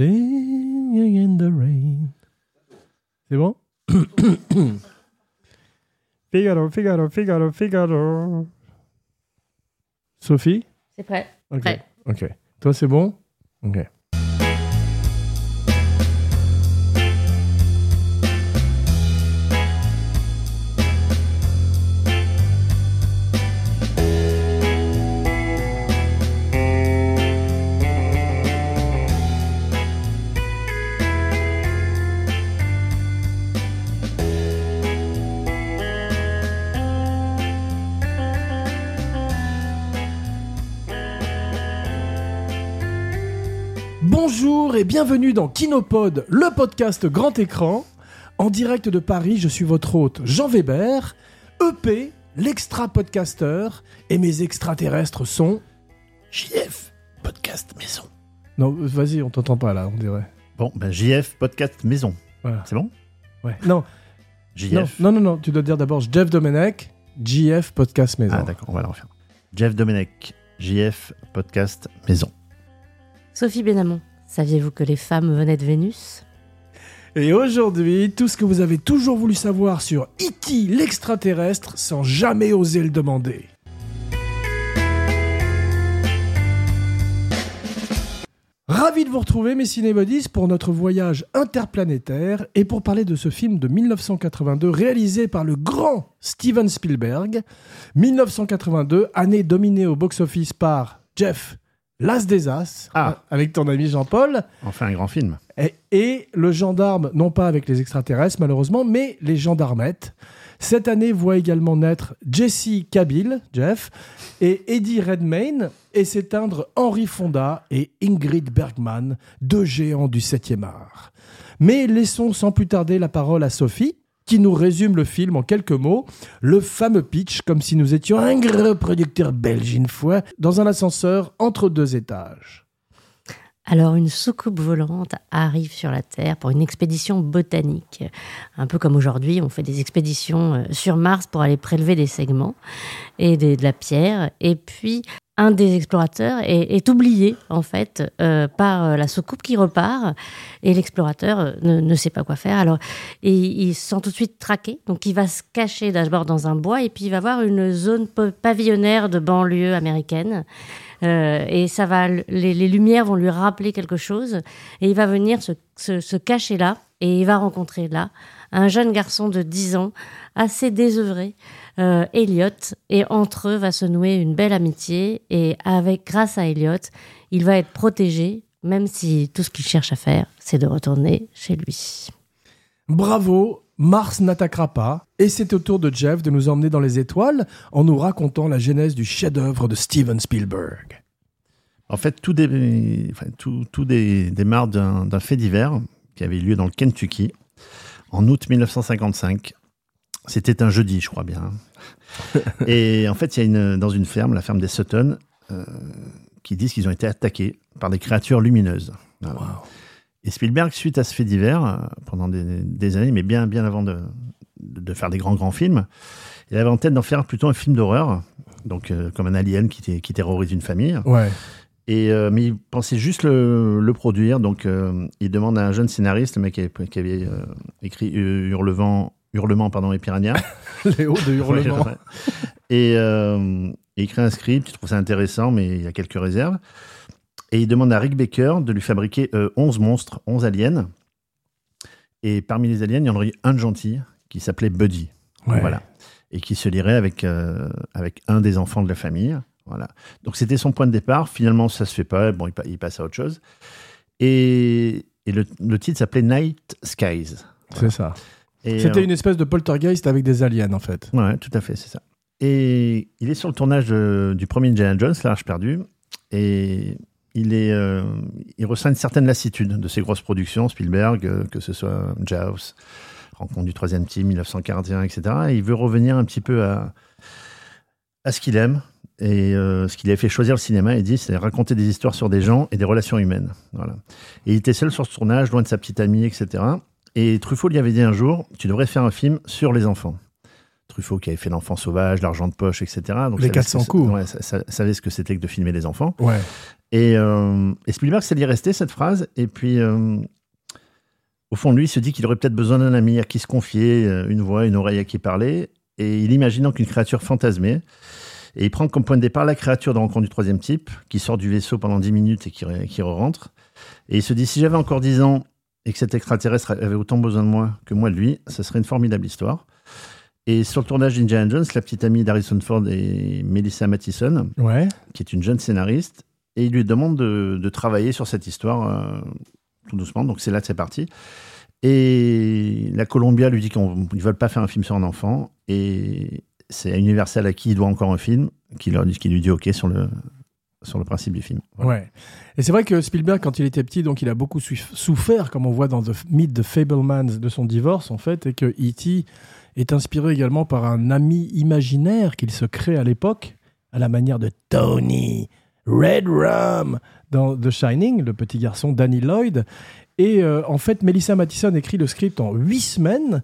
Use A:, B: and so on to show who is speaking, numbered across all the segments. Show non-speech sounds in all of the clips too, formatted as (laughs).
A: Singing in the rain. C'est bon? (coughs) Figaro, Figaro, Figaro, Figaro. Sophie?
B: C'est prêt.
A: Ok.
B: Prêt.
A: Ok. Toi, c'est bon? Ok. Bienvenue dans Kinopod, le podcast grand écran. En direct de Paris, je suis votre hôte Jean Weber, EP, l'extra podcaster, et mes extraterrestres sont JF, podcast maison. Non, vas-y, on t'entend pas là, on dirait.
C: Bon, ben JF Podcast Maison.
A: Voilà.
C: C'est bon?
A: Ouais. Non, non,
C: JF.
A: non, non, non, tu dois dire d'abord Jeff Domenech, JF podcast maison.
C: Ah d'accord, on va le refaire. Jeff Domenech, JF Podcast Maison.
B: Sophie Benamon, saviez-vous que les femmes venaient de Vénus?
A: Et aujourd'hui, tout ce que vous avez toujours voulu savoir sur E.T. l'extraterrestre sans jamais oser le demander. Ravi de vous retrouver, mes cinébodies, pour notre voyage interplanétaire et pour parler de ce film de 1982 réalisé par le grand Steven Spielberg. 1982, année dominée au box-office par Jeff, l'as des as,
C: Ah.
A: avec ton ami Jean-Paul.
C: Enfin un grand film.
A: Et, et le gendarme, non pas avec les extraterrestres malheureusement, mais les gendarmettes. Cette année voit également naître Jesse Cabil, Jeff, et Eddie Redmayne, et s'éteindre Henry Fonda et Ingrid Bergman, deux géants du 7e art. Mais laissons sans plus tarder la parole à Sophie, qui nous résume le film en quelques mots, le fameux pitch, comme si nous étions un gros producteur belge une fois, dans un ascenseur entre deux étages.
B: Alors, une soucoupe volante arrive sur la Terre pour une expédition botanique. Un peu comme aujourd'hui, on fait des expéditions euh, sur Mars pour aller prélever des segments et des- de la pierre. Et puis, un des explorateurs est, est oublié, en fait, euh, par euh, la soucoupe qui repart. Et l'explorateur euh, ne, ne sait pas quoi faire. Alors, il se sent tout de suite traqué. Donc, il va se cacher d'abord dans un bois et puis il va voir une zone pa- pavillonnaire de banlieue américaine. Et ça va, les, les lumières vont lui rappeler quelque chose, et il va venir se, se- se cacher là, et il va rencontrer là un jeune garçon de 10 ans, assez désœuvré, euh, Elliot, et entre eux va se nouer une belle amitié, et avec, grâce à Elliot, il va être protégé, même si tout ce qu'il cherche à faire, c'est de retourner chez lui.
A: Bravo, Mars n'attaquera pas, et c'est au tour de Jeff de nous emmener dans les étoiles en nous racontant la genèse du chef-d'œuvre de Steven Spielberg.
C: En fait, tout, dé- enfin, tout, tout dé- démarre d'un d'un fait divers qui avait lieu dans le Kentucky en août 1955. C'était un jeudi, je crois bien. (laughs) Et en fait, il y a une, dans une ferme, la ferme des Sutton, euh, qui disent qu'ils ont été attaqués par des créatures lumineuses. Voilà. Et Spielberg, suite à ce fait divers, euh, pendant des, des années, mais bien, bien avant de, de faire des grands, grands films, il avait en tête d'en faire plutôt un film d'horreur, donc euh, comme un alien qui, qui terrorise une famille.
A: Ouais.
C: Et, euh, mais il pensait juste le, le produire, donc euh, il demande à un jeune scénariste, le mec qui avait, qui avait, euh, écrit euh, Hurlevent, Hurlement pardon, et Piranha. (laughs)
A: Léo de Hurlement.
C: Ouais. Et euh, il écrit un script, il trouve ça intéressant, mais il y a quelques réserves. Et il demande à Rick Baker de lui fabriquer euh, 11 monstres, 11 aliens. Et parmi les aliens, il y en aurait un de gentil qui s'appelait Buddy.
A: Ouais.
C: Voilà. Et qui se lierait avec, euh, avec un des enfants de la famille. Voilà. Donc c'était son point de départ. Finalement, ça se fait pas. Bon, il, pa- il passe à autre chose. Et, et le, le titre s'appelait Night Skies.
A: C'est ça. C'était
C: euh,
A: une espèce de poltergeist avec des aliens, en fait.
C: Ouais, tout à fait, c'est ça. Et il est sur le tournage de- du premier Indiana Jones, L'Arche perdue, et il, est, euh, il ressent une certaine lassitude de ces grosses productions, Spielberg, euh, que ce soit Jaws, Rencontre du troisième team, 1941, etc. Et il veut revenir un petit peu à, à ce qu'il aime et euh, ce qui lui a fait choisir le cinéma. Il dit, c'est raconter des histoires sur des gens et des relations humaines. Voilà. Et il était seul sur ce tournage, loin de sa petite amie, etc. Et Truffaut lui avait dit un jour, tu devrais faire un film sur les enfants. Truffaut qui avait fait L'Enfant Sauvage, L'Argent de Poche, etc. Donc,
A: Les
C: savait
A: 400
C: ce que-
A: coups.
C: Ouais, ça- ça- savait ce que c'était que de filmer des enfants.
A: Ouais.
C: Et, euh, et Spielberg, ça lui est resté cette phrase. Et puis, euh, au fond de lui, il se dit qu'il aurait peut-être besoin d'un ami à qui se confier, euh, une voix, une oreille à qui parler. Et il imagine donc une créature fantasmée. Et il prend comme point de départ la créature de rencontre du troisième type, qui sort du vaisseau pendant 10 minutes et qui, qui re-rentre. Et il se dit, si j'avais encore 10 ans et que cet extraterrestre avait autant besoin de moi que moi de lui, ce serait une formidable histoire. Et sur le tournage d'Indiana Jones, la petite amie d'Harrison Ford est Melissa Mathison,
A: Ouais.
C: qui est une jeune scénariste, et il lui demande de, de travailler sur cette histoire euh, tout doucement. Donc c'est là que c'est parti. Et la Columbia lui dit qu'ils ne veulent pas faire un film sur un enfant, et c'est à Universal à qui il doit encore un film, qui, leur qui lui dit OK sur le, sur le principe du film.
A: Ouais. Et c'est vrai que Spielberg, quand il était petit, donc il a beaucoup souffert, comme on voit dans The Myth de Fablemans, de son divorce, en fait, et que E.T. est inspiré également par un ami imaginaire qu'il se crée à l'époque, à la manière de Tony Red Rum dans The Shining, le petit garçon Danny Lloyd. Et euh, en fait, Melissa Mathison écrit le script en huit semaines.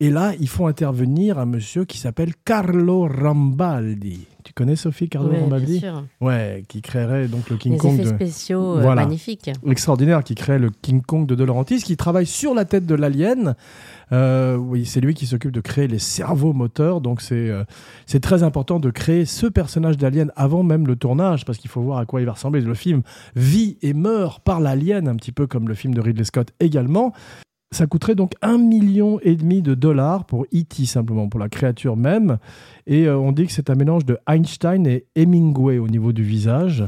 A: Et là, ils font intervenir un monsieur qui s'appelle Carlo Rambaldi. Tu connais Sophie Carlo
B: Ouais,
A: Rambaldi
B: bien sûr.
A: Ouais, qui créerait donc le King
B: Les
A: Kong
B: effets
A: de
B: spéciaux euh,
A: Voilà.
B: magnifiques.
A: extraordinaire qui crée le King Kong de De Laurentiis, qui travaille sur la tête de l'alien. Euh, oui, c'est lui qui s'occupe de créer les cerveaux moteurs. Donc c'est euh, c'est très important de créer ce personnage d'alien avant même le tournage, parce qu'il faut voir à quoi il va ressembler. Le film vit et meurt par l'alien, un petit peu comme le film de Ridley Scott également. Ça coûterait donc un million et demi de dollars pour E.T. simplement, pour la créature même. Et euh, on dit que c'est un mélange de Einstein et Hemingway au niveau du visage.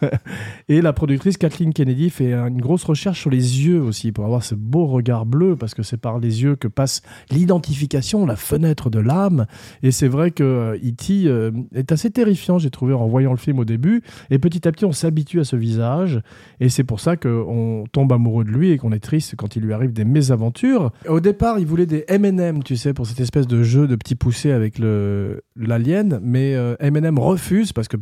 A: (laughs) et la productrice Kathleen Kennedy fait une grosse recherche sur les yeux aussi, pour avoir ce beau regard bleu, parce que c'est par les yeux que passe l'identification, la fenêtre de l'âme. Et c'est vrai que euh, E.T. euh, est assez terrifiant, j'ai trouvé, en voyant le film au début. Et petit à petit, on s'habitue à ce visage. Et c'est pour ça qu'on tombe amoureux de lui et qu'on est triste quand il lui arrive des mésaventures. Au départ, il voulait des M&M, tu sais, pour cette espèce de jeu de petits poussés avec le l'alien, mais euh, M&M refuse parce que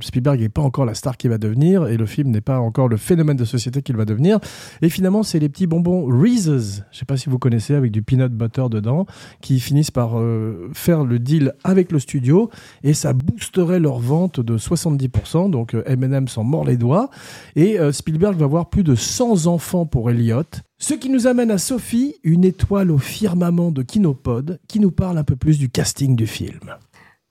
A: Spielberg n'est pas encore la star qu'il va devenir et le film n'est pas encore le phénomène de société qu'il va devenir. Et finalement, c'est les petits bonbons Reese's, je sais pas si vous connaissez, avec du peanut butter dedans, qui finissent par euh, faire le deal avec le studio et ça boosterait leur vente de 70%. Donc euh, M&M s'en mord les doigts et euh, Spielberg va avoir plus de 100 enfants pour Elliot. Ce qui nous amène à Sophie, une étoile au firmament de Kinopod, qui nous parle un peu plus du casting du film.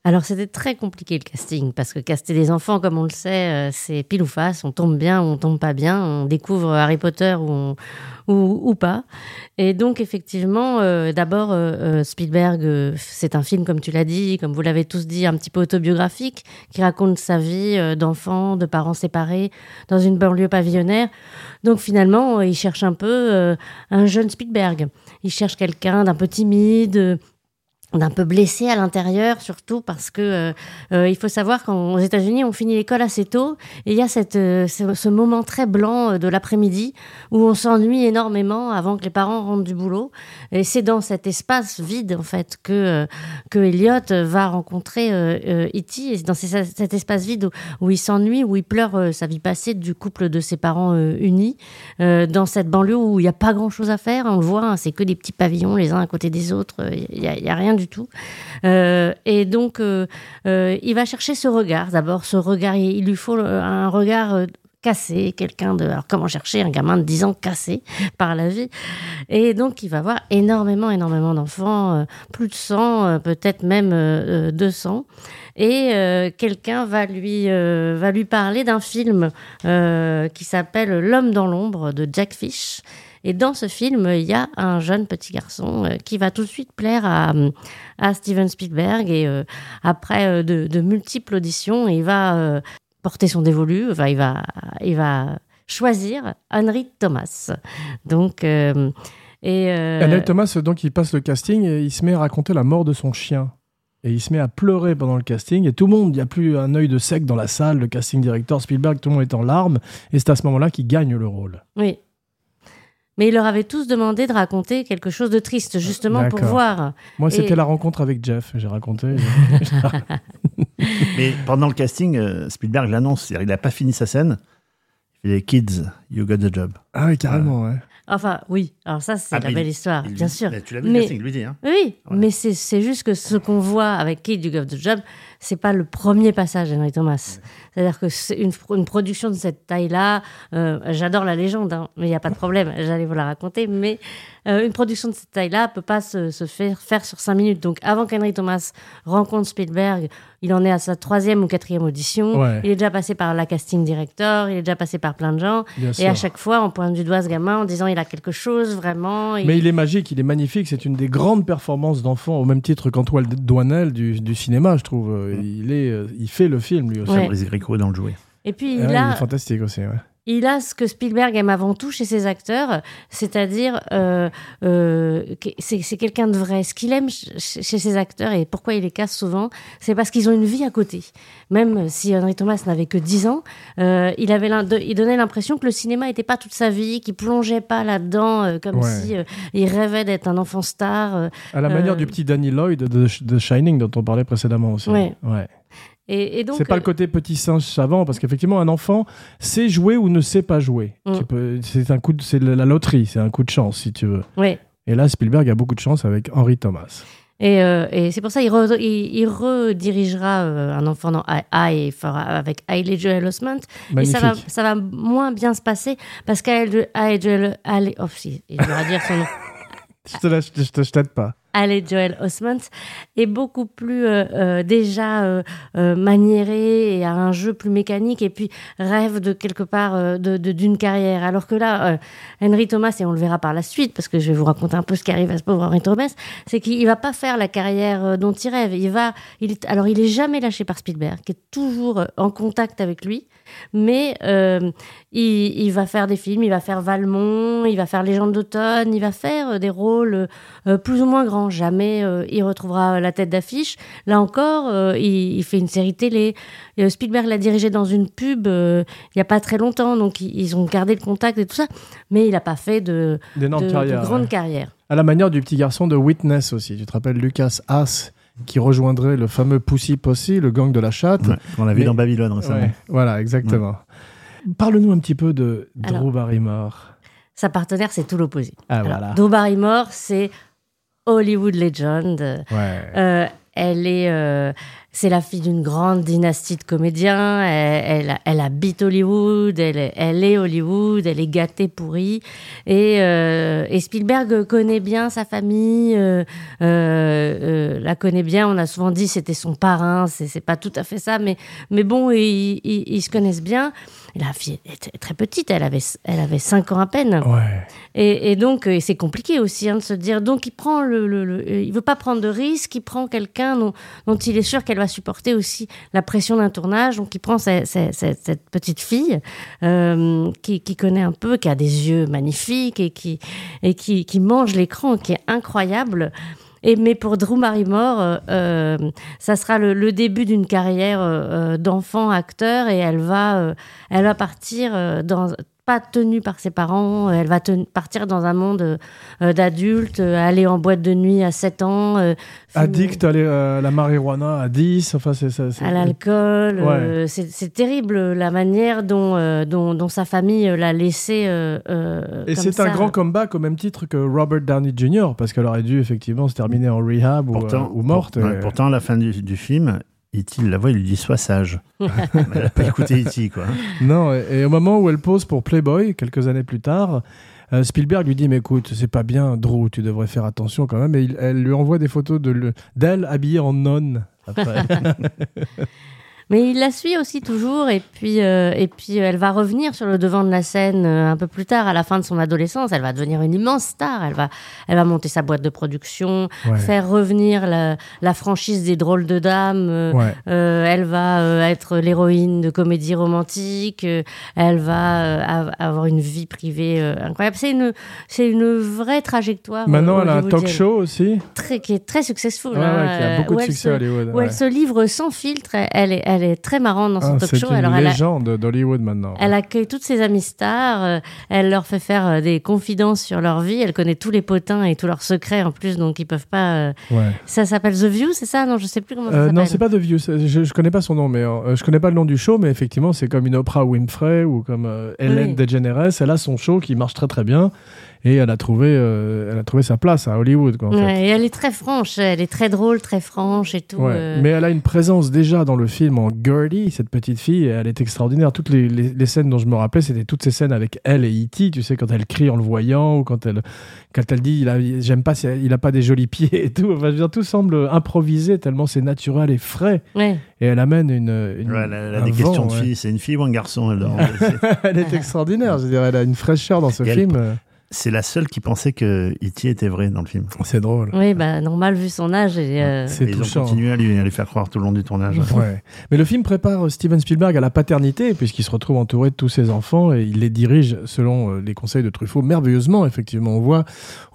B: Alors c'était très compliqué le casting parce que caster des enfants, comme on le sait, euh, c'est pile ou face. On tombe bien ou on tombe pas bien. On découvre Harry Potter ou, ou, pas. Et donc effectivement, euh, d'abord euh, Spielberg, c'est un film comme tu l'as dit, comme vous l'avez tous dit, un petit peu autobiographique qui raconte sa vie d'enfant, de parents séparés dans une banlieue pavillonnaire. Donc finalement, il cherche un peu un jeune Spielberg. Il cherche quelqu'un d'un peu timide. D'un peu blessé à l'intérieur, surtout parce que euh, euh, il faut savoir qu'aux États-Unis, on finit l'école assez tôt et il y a cette, euh, ce, moment très blanc de l'après-midi où on s'ennuie énormément avant que les parents rentrent du boulot. Et c'est dans cet espace vide en fait que que Elliot va rencontrer euh, euh, E.T. C'est dans cet espace vide où, où il s'ennuie, où il pleure sa vie passée du couple de ses parents unis, dans cette banlieue où il n'y a pas grand-chose à faire. On le voit, hein, c'est que des petits pavillons les uns à côté des autres. Il n'y a, y a rien du tout. Euh, et donc, euh, euh, il va chercher ce regard. D'abord, ce regard, il, lui faut un regard cassé, quelqu'un de... Alors, comment chercher un gamin de 10 ans cassé par la vie? Et donc, il va voir énormément, énormément d'enfants, plus de 100, euh, peut-être même euh, euh, 200. Et quelqu'un va lui, va lui parler d'un film qui s'appelle L'homme dans l'ombre de Jack Fish. Et dans ce film, il y a un jeune petit garçon euh, qui va tout de suite plaire à, à Steven Spielberg. Et euh, après euh, de, de multiples auditions, il va euh, porter son dévolu. Enfin, il va, il va choisir Henry Thomas. Donc, euh, et
A: Henry Thomas, donc, il passe le casting et il se met à raconter la mort de son chien. Et il se met à pleurer pendant le casting. Et tout le monde, il n'y a plus un œil de sec dans la salle. Le casting director Spielberg, tout le monde est en larmes. Et c'est à ce moment-là qu'il gagne le rôle.
B: oui. Mais il leur avait tous demandé de raconter quelque chose de triste, justement pour voir.
A: Moi,
B: Et-
A: c'était la rencontre avec Jeff. J'ai raconté. (laughs) (laughs)
C: Mais pendant le casting, euh, Spielberg l'annonce. C'est-à-dire, Il n'a pas fini sa scène. Il fait les kids, You Got the Job.
A: Ah oui, carrément, ouais.
B: Enfin, oui. Alors ça, c'est
C: Ah,
B: la belle
C: il-
B: histoire,
C: Il
B: bien sûr.
C: Mais tu l'as vu,
B: Mais-
C: le casting, lui dit. Hein.
B: Oui,
C: Ouais.
B: mais c'est c'est juste que ce qu'on voit avec Kid You Got the Job, c'est pas le premier passage d'Henry Thomas. C'est-à-dire que c'est une, une production de cette taille-là, euh, j'adore la légende, hein, mais il n'y a pas de problème, (laughs) j'allais vous la raconter, mais euh, une production de cette taille-là peut pas se, se faire, faire sur cinq minutes. Donc avant qu'Henry Thomas rencontre Spielberg, il en est à sa troisième ou quatrième audition,
A: Ouais.
B: il est déjà passé par la casting director, il est déjà passé par plein de gens,
A: Bien
B: et
A: sûr.
B: à chaque fois on pointe du doigt ce gamin en disant il a quelque chose vraiment.
A: Mais il est magique, il est magnifique. C'est une des grandes performances d'enfant, au même titre qu'Antoine Douanel du, du cinéma, je trouve. Il, est, euh, il fait le film, lui aussi.
B: Ouais.
C: Fabrice Gréco est dans le jouet.
B: Et puis
A: Ah
B: il a,
A: il est fantastique aussi. ouais.
B: Il a ce que Spielberg aime avant tout chez ses acteurs, c'est-à-dire euh, euh, c'est quelqu'un de vrai. Ce qu'il aime ch- chez ses acteurs et pourquoi il les casse souvent, c'est parce qu'ils ont une vie à côté. Même si Henry Thomas n'avait que 10 ans, euh, il, avait donnait l'impression que le cinéma n'était pas toute sa vie, qu'il plongeait pas là-dedans euh, comme
A: Ouais.
B: si euh, il rêvait d'être un enfant star.
A: À la manière du petit Danny Lloyd de, de Shining dont on parlait précédemment aussi.
B: Ouais.
A: Ouais.
B: Et, et donc,
A: C'est pas le
B: euh,
A: côté petit singe savant, parce qu'effectivement, un enfant sait jouer ou ne sait pas jouer.
B: Mm.
A: C'est un coup de, c'est la loterie, c'est un coup de chance, si tu veux.
B: ouais.
A: Et là, Spielberg a beaucoup de chance avec Henry Thomas.
B: Et, euh, et c'est pour ça qu'il re- il, il redirigera euh, un enfant dans I, I et fera avec Hailey Joel Osment. Et ça va, ça va moins bien se passer parce qu'Hailey Joel... Hailey- Oh, si, il devra dire son nom. (laughs)
A: Je te, laisse- je te- je t'aide pas.
B: Hailey Joel Osment est beaucoup plus euh, euh, déjà euh, euh, maniéré et a un jeu plus mécanique et puis rêve de quelque part de, d'une carrière. Alors que là, Henry Thomas, et on le verra par la suite, parce que je vais vous raconter un peu ce qui arrive à ce pauvre Henry Thomas, c'est qu'il va pas faire la carrière dont il rêve. Il va, il alors il est jamais lâché par Spielberg, qui est toujours en contact avec lui, mais il, il va faire des films, il va faire Valmont, il va faire Légende d'automne, il va faire des rôles plus ou moins grands. Jamais euh, il retrouvera la tête d'affiche. Là encore, euh, il, il fait une série télé. Euh, Spielberg l'a dirigé dans une pub euh, il n'y a pas très longtemps, donc ils, ils ont gardé le contact et tout ça, mais il n'a pas fait de, de, grande
A: ouais.
B: carrière.
A: À la manière du petit garçon de Witness aussi. Tu te rappelles Lucas Haas qui rejoindrait le fameux Pussy Posse, le gang de la chatte.
C: Ouais, on l'a vu
A: Mais-
C: dans Babylone récemment.
A: Ouais, voilà, exactement. Parle-nous un petit peu de Drew. Barrymore.
B: Sa partenaire, c'est tout l'opposé.
A: Ah, voilà.
B: Drew Barrymore, c'est Hollywood legend.
A: Ouais.
B: Euh, elle est, euh, c'est la fille d'une grande dynastie de comédiens. Elle, elle, elle habite Hollywood. Elle, est- elle est Hollywood. Elle est gâtée, pourrie. Et, euh, et Spielberg connaît bien sa famille. euh, euh, la connaît bien. On a souvent dit c'était son parrain. C'est, pas tout à fait ça, mais mais bon, ils, ils, ils se connaissent bien. La fille était très petite. Elle avait, elle avait 5 ans à peine.
A: Ouais.
B: Et, et donc, c'est compliqué aussi hein, de se dire. Donc, il prend le, le- le- il veut pas prendre de risque. Il prend quelqu'un dont, dont il est sûr qu'elle supporter aussi la pression d'un tournage. Donc, il prend cette, petite fille euh, qui, connaît un peu, qui a des yeux magnifiques et qui et qui, mange l'écran, qui est incroyable. Et mais pour Drew Barrymore, euh, euh, ça sera le, début d'une carrière d'enfant acteur et elle va, elle va partir dans pas tenue par ses parents, elle va partir dans un monde euh, d'adultes, euh, aller en boîte de nuit à 7 ans, euh,
A: Addict à la- à la marijuana à 10. Enfin, c'est ça. c'est-
B: à l'alcool.
A: Ouais.
B: euh, c'est terrible la manière dont, euh, dont, dont sa famille euh, l'a laissé. euh, euh,
A: Et c'est un grand comeback au même titre que Robert Downey Jr. parce qu'elle aurait dû effectivement se terminer en rehab ou,
C: Pourtant,
A: euh, ou morte.
C: pour- ouais,
A: et-
C: pourtant, à la fin du, du film, E.T. la voix, il lui dit Sois sage. (laughs) (laughs) Elle n'a pas écouté E.T. quoi.
A: Non, et, et au moment où elle pose pour Playboy, quelques années plus tard, euh, Spielberg lui dit Mais écoute, c'est pas bien, Drew, tu devrais faire attention quand même. Et il- elle lui envoie des photos de le- d'elle habillée en nonne. Après. (laughs)
B: Mais il la suit aussi toujours, et puis, euh, et puis euh, elle va revenir sur le devant de la scène euh, un peu plus tard, à la fin de son adolescence. Elle va devenir une immense star. Elle va, elle va monter sa boîte de production,
A: Ouais.
B: faire revenir la, la franchise des drôles de dames. euh,
A: Ouais.
B: elle va être l'héroïne de comédie romantique. euh, elle va av- avoir une vie privée incroyable. C'est une, c'est une vraie trajectoire.
A: Maintenant, elle a un talk show aussi.
B: Très, qui est très successful.
A: Ouais,
B: hein,
A: qui a beaucoup de
B: elle
A: succès
B: se-
A: à Hollywood.
B: où elle se livre sans filtre. Elle est, elle elle est très marrante dans son
A: Ah,
B: talk
A: c'est
B: show.
A: une
B: Alors, elle, a-
A: légende d'Hollywood maintenant.
B: elle accueille toutes ses amies stars, euh, elle leur fait faire euh, des confidences sur leur vie, elle connaît tous les potins et tous leurs secrets en plus, donc ils peuvent pas. euh,
A: Ouais.
B: Ça s'appelle The View, c'est ça? Non, je sais plus comment ça s'appelle.
A: non, c'est pas The View. c'est- Je, je connais pas son nom, mais je connais pas le nom du show, mais effectivement, c'est comme une Oprah Winfrey ou comme Ellen
B: Oui.
A: DeGeneres. Elle a son show qui marche très très bien et elle a trouvé, euh, elle a trouvé sa place à Hollywood. Quoi, en fait.
B: Ouais, et elle est très franche, elle est très drôle, très franche et tout.
A: Ouais.
B: euh.
A: Mais elle a une présence déjà dans le film en Gertie, cette petite fille, et elle est extraordinaire. Toutes les, les- les scènes dont je me rappelais, c'était toutes ces scènes avec elle et E.T., tu sais, quand elle crie en le voyant, ou quand elle, quand elle dit il a, j'aime pas, il a pas des jolis pieds et tout. Enfin, je veux dire, tout semble improvisé tellement c'est naturel et frais.
B: Ouais.
A: Et elle amène une. une
C: Ouais, elle a, elle a
A: un
C: des
A: vent,
C: questions de
A: ouais.
C: fille. C'est une fille ou un garçon elle, (laughs)
A: est extraordinaire. Je veux dire, elle a une fraîcheur dans ce
C: Et
A: film.
C: C'est la seule qui pensait que E.T. était vrai dans le film.
A: C'est drôle.
B: Oui, bah, normal vu son âge. Et, euh,
A: C'est
C: Et ils ont continué à lui, à lui faire croire tout le long du tournage.
A: Ouais. Mais le film prépare Steven Spielberg à la paternité, puisqu'il se retrouve entouré de tous ses enfants et il les dirige selon euh, les conseils de Truffaut merveilleusement, effectivement. On voit,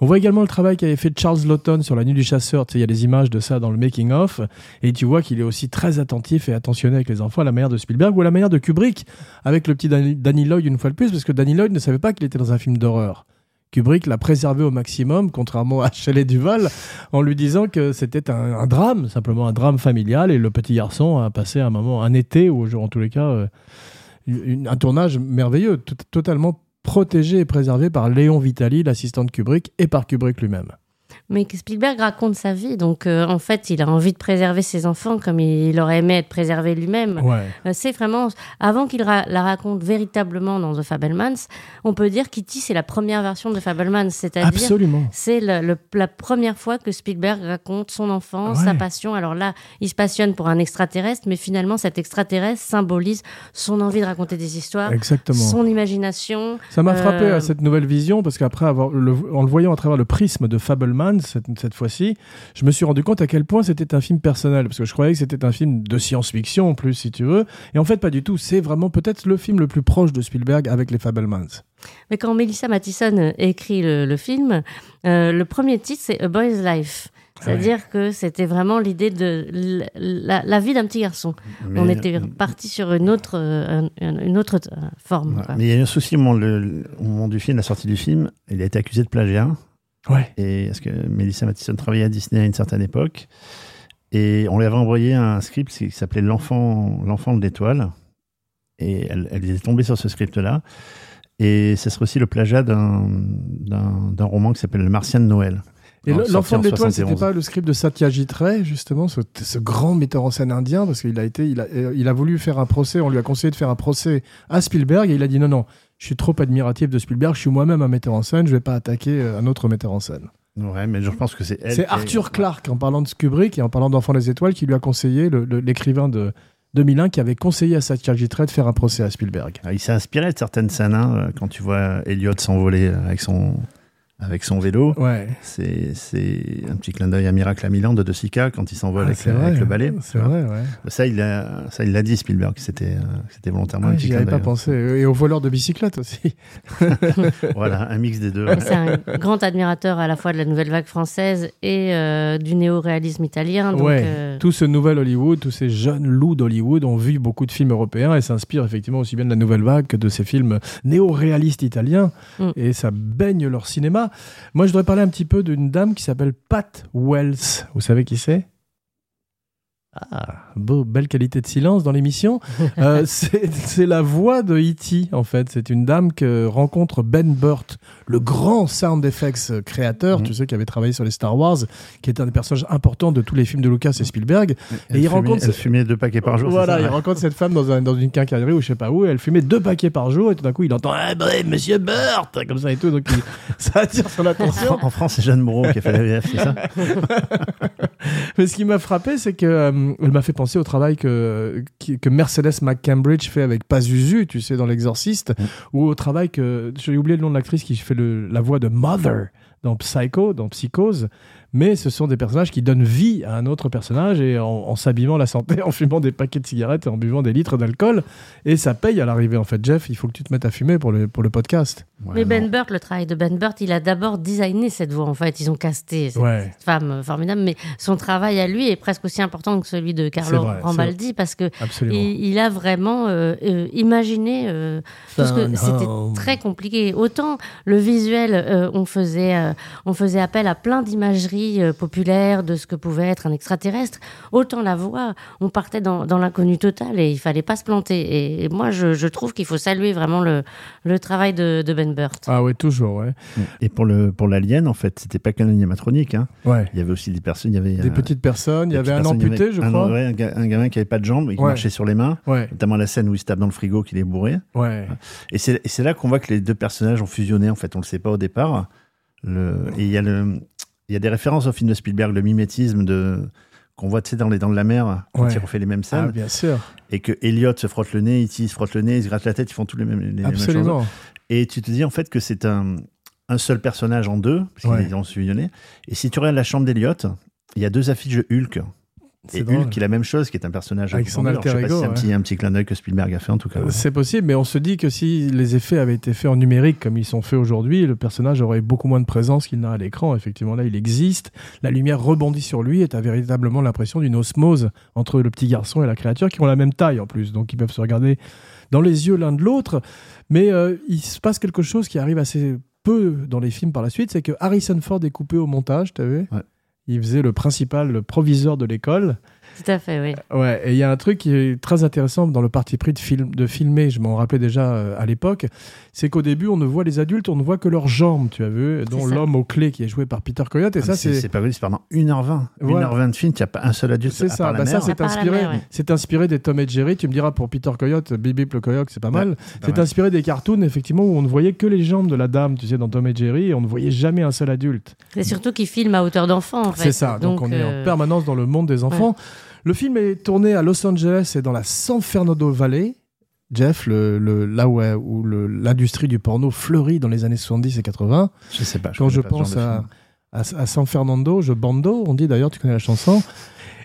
A: on voit également le travail qu'avait fait Charles Lawton sur La Nuit du Chasseur. Tu sais, il y a des images de ça dans le making-of. Et tu vois qu'il est aussi très attentif et attentionné avec les enfants à la manière de Spielberg ou à la manière de Kubrick, avec le petit Danny, Danny Lloyd une fois de plus, parce que Danny Lloyd ne savait pas qu'il était dans un film d'horreur. Kubrick l'a préservé au maximum, contrairement à Shelley Duval, en lui disant que c'était un, drame, simplement un drame familial, et le petit garçon a passé un moment, un été, ou en tous les cas, euh, un tournage merveilleux, totalement protégé et préservé par Léon Vitali, l'assistant de Kubrick, et par Kubrick lui-même.
B: Mais que Spielberg raconte sa vie, donc euh, en fait, il a envie de préserver ses enfants comme il aurait aimé être préservé lui-même.
A: Ouais.
B: Euh, C'est vraiment, avant qu'il ra- la raconte véritablement dans The Fablemans, on peut dire qu'E.T. c'est la première version de Fablemans, c'est-à-dire c'est la première fois que Spielberg raconte son enfance,
A: Ouais.
B: sa passion. Alors là, il se passionne pour un extraterrestre, mais finalement, cet extraterrestre symbolise son envie de raconter des histoires,
A: Exactement.
B: son imagination.
A: Ça m'a frappé
B: Euh,
A: à cette nouvelle vision parce qu'après avoir le, en le voyant à travers le prisme de Cette, cette fois-ci, je me suis rendu compte à quel point c'était un film personnel parce que je croyais que c'était un film de science-fiction en plus si tu veux et en fait pas du tout. C'est vraiment peut-être le film le plus proche de Spielberg avec les Fablemans.
B: Mais quand Melissa Mathison euh, écrit le, le film, euh, le premier titre, c'est A Boy's Life. C'est-à-dire que c'était vraiment l'idée de la, la vie d'un petit garçon.
C: Mais-
B: On était parti sur une autre, euh, un- une autre forme.
C: Ouais.
B: quoi.
C: Mais il y a eu un souci au moment, le- au moment du film, la sortie du film. Il a été accusé de plagiat.
A: Ouais.
C: Et parce que Melissa Mathison travaillait à Disney à une certaine époque. Et on lui avait envoyé un script qui s'appelait L'enfant de l'étoile. Et elle, est tombée sur ce script-là. Et ce serait aussi le plagiat d'un- d'un roman qui s'appelle Le Martien de Noël.
A: Et l'enfant
C: en
A: de l'étoile, c'était
C: 71.
A: pas le script de Satyajit Ray, justement, ce, ce grand metteur en scène indien, parce qu'il a été, il a, euh, il a voulu faire un procès, on lui a conseillé de faire un procès à Spielberg, et il a dit non, non, je suis trop admiratif de Spielberg, je suis moi-même un metteur en scène, je vais pas attaquer euh, un autre metteur en scène.
C: Ouais, mais je pense que c'est elle.
A: C'est Arthur Clarke, en parlant de Kubrick et en parlant d'Enfant des étoiles, qui lui a conseillé, l'écrivain de 2001, qui avait conseillé à Satyajit Ray de faire un procès à Spielberg.
C: Ah, Il s'est inspiré de certaines scènes, hein, euh, quand tu vois Elliot s'envoler avec son, avec son vélo.
A: Ouais.
C: C'est c'est un petit clin d'œil à Miracle à Milan de De Sica quand il s'envole
A: Ah,
C: avec, le-
A: vrai,
C: avec le balai.
A: C'est vrai, ouais.
C: Ça, il l'a ça, il l'a dit, Spielberg, c'était euh, c'était volontairement un
A: Ah,
C: petit
A: J'y
C: clin
A: avais pas
C: d'œil.
A: pensé. Et au voleur de bicyclette aussi. (laughs)
C: Voilà, un mix des deux.
B: C'est un grand admirateur à la fois de la nouvelle vague française et euh, du néo-réalisme italien. Donc,
A: Ouais.
B: euh,
A: Tout ce nouvel Hollywood, tous ces jeunes loups d'Hollywood ont vu beaucoup de films européens et s'inspirent effectivement aussi bien de la nouvelle vague que de ces films néo-réalistes italiens.
B: Mm.
A: Et ça baigne leur cinéma. Moi, je voudrais parler un petit peu d'une dame qui s'appelle Pat Wells. Vous savez qui c'est? Ah, beau, belle qualité de silence dans l'émission. (laughs) Euh, c'est la voix de E.T. en fait. C'est une dame que rencontre Ben Burt, le grand sound effects créateur,
C: Mhm.
A: tu sais, qui avait travaillé sur les Star Wars, qui est un des personnages importants de tous les films de Lucas et Spielberg.
C: Elle
A: Et il
C: fumait-
A: rencontre-
C: Elle fumait deux paquets par jour.
A: Voilà,
C: c'est
A: il
C: ça
A: rencontre cette femme dans, un- dans une quincaillerie ou je sais pas où, et elle fumait deux paquets par jour, et tout d'un coup il entend Eh ben, Monsieur Burt comme ça et tout, donc il- (laughs) ça attire son
C: En,
A: attention.
C: En France, c'est Jeanne Moreau qui a fait la VF, c'est ça? (laughs)
A: Mais ce qui m'a frappé, c'est que euh, elle m'a fait penser au travail que, que Mercedes McCambridge fait avec Pazuzu, tu sais, dans L'Exorciste,
C: Mm.
A: ou au travail que j'ai oublié le nom de l'actrice qui fait le- la voix de Mother dans Psycho, dans Psychose. Mais ce sont des personnages qui donnent vie à un autre personnage et en, en s'abîmant la santé, (laughs) en fumant des paquets de cigarettes et en buvant des litres d'alcool. Et ça paye à l'arrivée, en fait. Jeff, il faut que tu te mettes à fumer pour le, pour le podcast.
C: Ouais,
B: Mais Ben
C: non.
B: Burt, le travail de Ben Burt, il a d'abord designé cette voix. En fait, ils ont casté cette
A: Ouais.
B: femme euh, formidable, mais son travail à lui est presque aussi important que celui de Carlo
A: vrai,
B: Rambaldi parce que il, il a vraiment euh, euh, imaginé euh, parce que
A: Fun
B: c'était très compliqué. Autant le visuel, euh, on faisait euh, on faisait appel à plein d'imageries euh, populaires de ce que pouvait être un extraterrestre. Autant la voix, on partait dans, dans l'inconnu total et il fallait pas se planter. Et, et moi, je, je trouve qu'il faut saluer vraiment le, le travail de, de Ben Burt.
A: Ah ouais, toujours, ouais.
C: Et pour le pour l'alien, en fait, c'était pas qu'un animatronique. Hein.
A: Ouais.
C: Il y avait aussi des personnes. Il y avait
A: Des
C: euh,
A: petites personnes, il y avait un amputé,
C: il y
A: je
C: avait
A: crois.
C: Un, ouais, un, ga- un gamin qui avait pas de jambes et qui
A: Ouais.
C: marchait sur les mains.
A: Ouais,
C: Notamment la scène où il se tape dans le frigo, qu'il est bourré.
A: ouais.
C: Et c'est et c'est là qu'on voit que les deux personnages ont fusionné. En fait, on le sait pas au départ. Le, et il y a le, il y a des références au film de Spielberg, le mimétisme de qu'on voit tu sais, dans les dents de la mer quand
A: Ouais.
C: il refait les mêmes
A: Ah,
C: scènes
A: bien sûr.
C: et que Elliot se frotte le nez, E.T. se frotte le nez, il se gratte la tête, ils font tous les mêmes, les mêmes choses.
A: Absolument.
C: Et tu te dis en fait que c'est un, un seul personnage en deux, parce
A: Ouais.
C: qu'ils ont fusionné. Et si tu regardes la chambre d'Elliot, il y a deux affiches de Hulk.
A: C'est
C: Et
A: drôle.
C: Hulk, qui est la même chose, qui est un personnage
A: Avec son
C: Alors, je sais
A: alter
C: pas si
A: ego,
C: c'est un
A: ouais.
C: petit, un petit clin d'œil que Spielberg a fait en tout cas. ouais.
A: C'est possible, mais on se dit que si les effets avaient été faits en numérique comme ils sont faits aujourd'hui, le personnage aurait beaucoup moins de présence qu'il n'a à l'écran. Effectivement, là, il existe. La lumière rebondit sur lui et tu as véritablement l'impression d'une osmose entre le petit garçon et la créature qui ont la même taille en plus. Donc, ils peuvent se regarder dans les yeux l'un de l'autre. Mais euh, il se passe quelque chose qui arrive assez peu dans les films par la suite c'est que Harrison Ford est coupé au montage, tu as vu?
C: Ouais.
A: Il faisait le principal, proviseur de l'école.
B: Tout à fait, oui.
A: Ouais, et il y a un truc qui est très intéressant dans le parti pris de, film, de filmer, je m'en rappelais déjà euh, à l'époque, c'est qu'au début, on ne voit les adultes, on ne voit que leurs jambes, tu as vu, dont l'homme aux clés qui est joué par Peter Coyote, et
C: Ah,
A: ça, c'est...
C: c'est pas c'est pendant 1h20.
A: Voilà.
C: 1h20 de film, il n'y a pas un seul adulte
A: C'est ça,
C: part la
A: bah ça c'est inspiré,
B: mère, ouais.
A: c'est inspiré des Tom et Jerry. Tu me diras pour Peter Coyote, Bip le Coyote, c'est pas mal.
C: Ouais,
A: C'est inspiré des cartoons effectivement où on ne voyait que les jambes de la dame, tu sais, dans Tom et Jerry, et on ne voyait jamais un seul adulte.
B: C'est surtout qu'il filme à hauteur d'enfant, en fait.
A: C'est ça, donc, on est en
B: euh,
A: permanence dans le monde des enfants. Le film est tourné à Los Angeles et dans la San Fernando Valley. Jeff, le, le- là où, l'industrie du porno fleurit dans les années 70 et 80.
C: Je sais pas.
A: Quand
C: connais
A: je
C: pas
A: pense à, à San Fernando, je bando, on dit d'ailleurs, tu connais la chanson.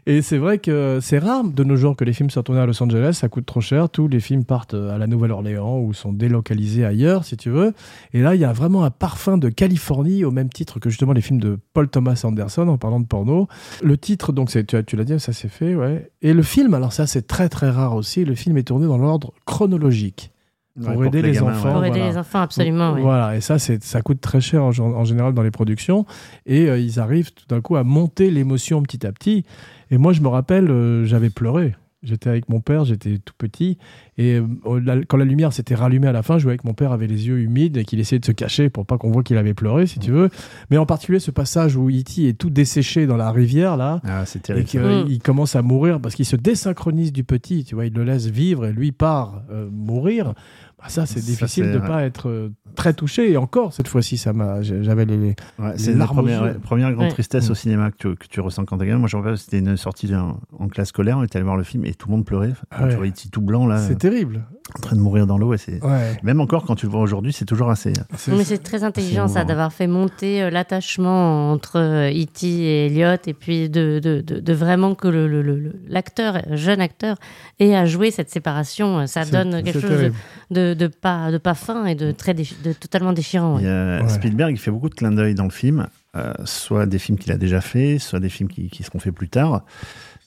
A: Et c'est vrai que c'est rare de nos jours que les films soient tournés à Los Angeles, ça coûte trop cher. Tous les films partent à la Nouvelle-Orléans ou sont délocalisés ailleurs, si tu veux. Et là, il y a vraiment un parfum de Californie, au même titre que justement les films de Paul Thomas Anderson, en parlant de porno. Le titre, donc, tu l'as dit, ça s'est fait, ouais. Et le film, alors ça, c'est très très rare aussi, le film est tourné dans l'ordre chronologique.
C: Ouais,
A: pour aider les
C: gamins,
A: enfants.
B: Pour aider
A: voilà.
B: les enfants, absolument, oui.
A: Voilà, et ça, c'est, ça coûte très cher en général dans les productions. Et euh, ils arrivent tout d'un coup à monter l'émotion petit à petit. Et moi, je me rappelle, euh, j'avais pleuré. J'étais avec mon père, j'étais tout petit. Et euh, quand la lumière s'était rallumée à la fin, je voyais que mon père avait les yeux humides et qu'il essayait de se cacher pour pas qu'on voit qu'il avait pleuré, si tu veux. Mais en particulier, ce passage où E.T. est tout desséché dans la rivière, là.
C: Ah, c'est
A: Et
C: terrible.
A: qu'il
B: Mm.
A: il commence à mourir parce qu'il se désynchronise du petit, tu vois, il le laisse vivre et lui part euh, mourir. Bah, ça, c'est difficile de
C: ouais.
A: pas être euh, très touché. Et encore, cette fois-ci, ça m'a, j'avais les.
C: Ouais, c'est la première, première grande
B: Ouais.
C: tristesse
A: Mm.
C: au cinéma que tu, que tu ressens quand t'es gamin. Moi, je me rappelle, c'était une sortie en, en classe scolaire, on était allé voir le film et tout le monde pleurait. Quand
A: Ouais.
C: Tu vois E.T. tout blanc, là,
A: C'est terrible.
C: en train de mourir dans l'eau. Et c'est... Même encore, quand tu le vois aujourd'hui, c'est toujours assez.
A: C'est-
B: Mais c'est très intelligent ça d'avoir fait monter euh, l'attachement entre euh, E.T. et Elliot et puis de, de, de, de vraiment que le, le- le- le- l'acteur, jeune acteur, ait à jouer cette séparation. Ça donne quelque chose
A: terrible.
B: de, de pas, de pas fin et de, très déchi- de totalement déchirant.
C: Il
B: ouais.
C: y a-
A: Ouais.
C: Spielberg, il fait beaucoup de clins d'œil dans le film, euh, soit des films qu'il a déjà fait, soit des films qui, qui seront faits plus tard.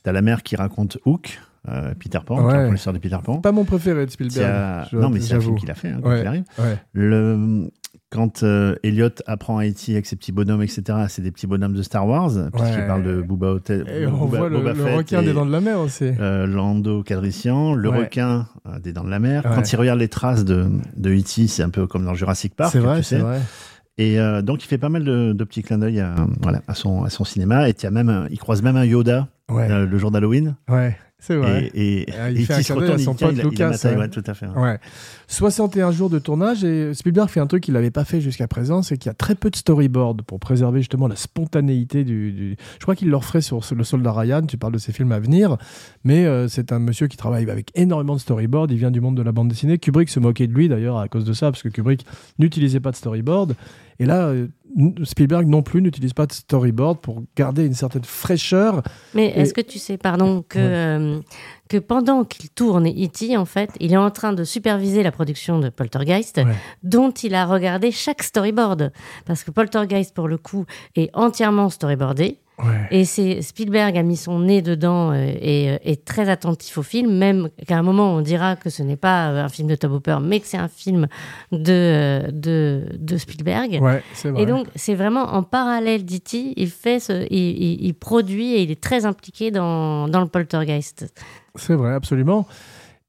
C: T'as la mère qui raconte Hook, euh, Peter Pan,
A: Ouais.
C: l'histoire de Peter Pan.
A: Pas mon préféré de Spielberg. je-
C: non, mais c'est un film qu'il a fait, hein, quoi
A: Ouais.
C: qu'il arrive.
A: Ouais.
C: Le, quand euh, Elliot apprend à E.T. avec ses petits bonhommes, etc., c'est des petits bonhommes de Star Wars, puisqu'il
A: Ouais.
C: parle de Booba Hotel.
A: Et on voit le, requin
C: et,
A: des dents de la mer aussi.
C: euh, Lando Calrissian, le
A: Ouais.
C: requin euh, des dents de la mer.
A: Ouais.
C: Quand il regarde les traces de, de E.T., c'est un peu comme dans Jurassic Park.
A: c'est vrai, c'est vrai.
C: Et donc, il fait pas mal de, de petits clins d'œil à, voilà, à, son, à son cinéma. Et il, y a même un- il croise même un Yoda le jour d'Halloween.
A: ouais, c'est vrai.
C: Et, et,
A: Ah, il
C: et
A: fait un
C: se
A: d'œil à
C: retourne,
A: son pote Lucas, ouais.
C: ouais, tout à fait.
A: Ouais. 61 jours de tournage et Spielberg fait un truc qu'il n'avait pas fait jusqu'à présent, c'est qu'il y a très peu de storyboard pour préserver justement la spontanéité du. du- Je crois qu'il le referait sur le Soldat Ryan. Tu parles de ses films à venir, mais euh, c'est un monsieur qui travaille avec énormément de storyboard. Il vient du monde de la bande dessinée. Kubrick se moquait de lui d'ailleurs à cause de ça, parce que Kubrick n'utilisait pas de storyboard. Et là, euh, Spielberg non plus n'utilise pas de storyboard pour garder une certaine fraîcheur.
B: Mais est-ce que tu sais, pardon, que, euh, que pendant qu'il tourne E.T., en fait, il est en train de superviser la production de Poltergeist, dont il a regardé chaque storyboard. Parce que Poltergeist, pour le coup, est entièrement storyboardé. Et c'est Spielberg a mis son nez dedans euh, et euh, est très attentif au film, même qu'à un moment on dira que ce n'est pas euh, un film de Tob Hooper, mais que c'est un film de, de, de Spielberg.
A: Vrai.
B: Et donc c'est vraiment en parallèle d'E.T., il fait ce, il, il, produit et il est très impliqué dans, dans le poltergeist.
A: C'est vrai, absolument.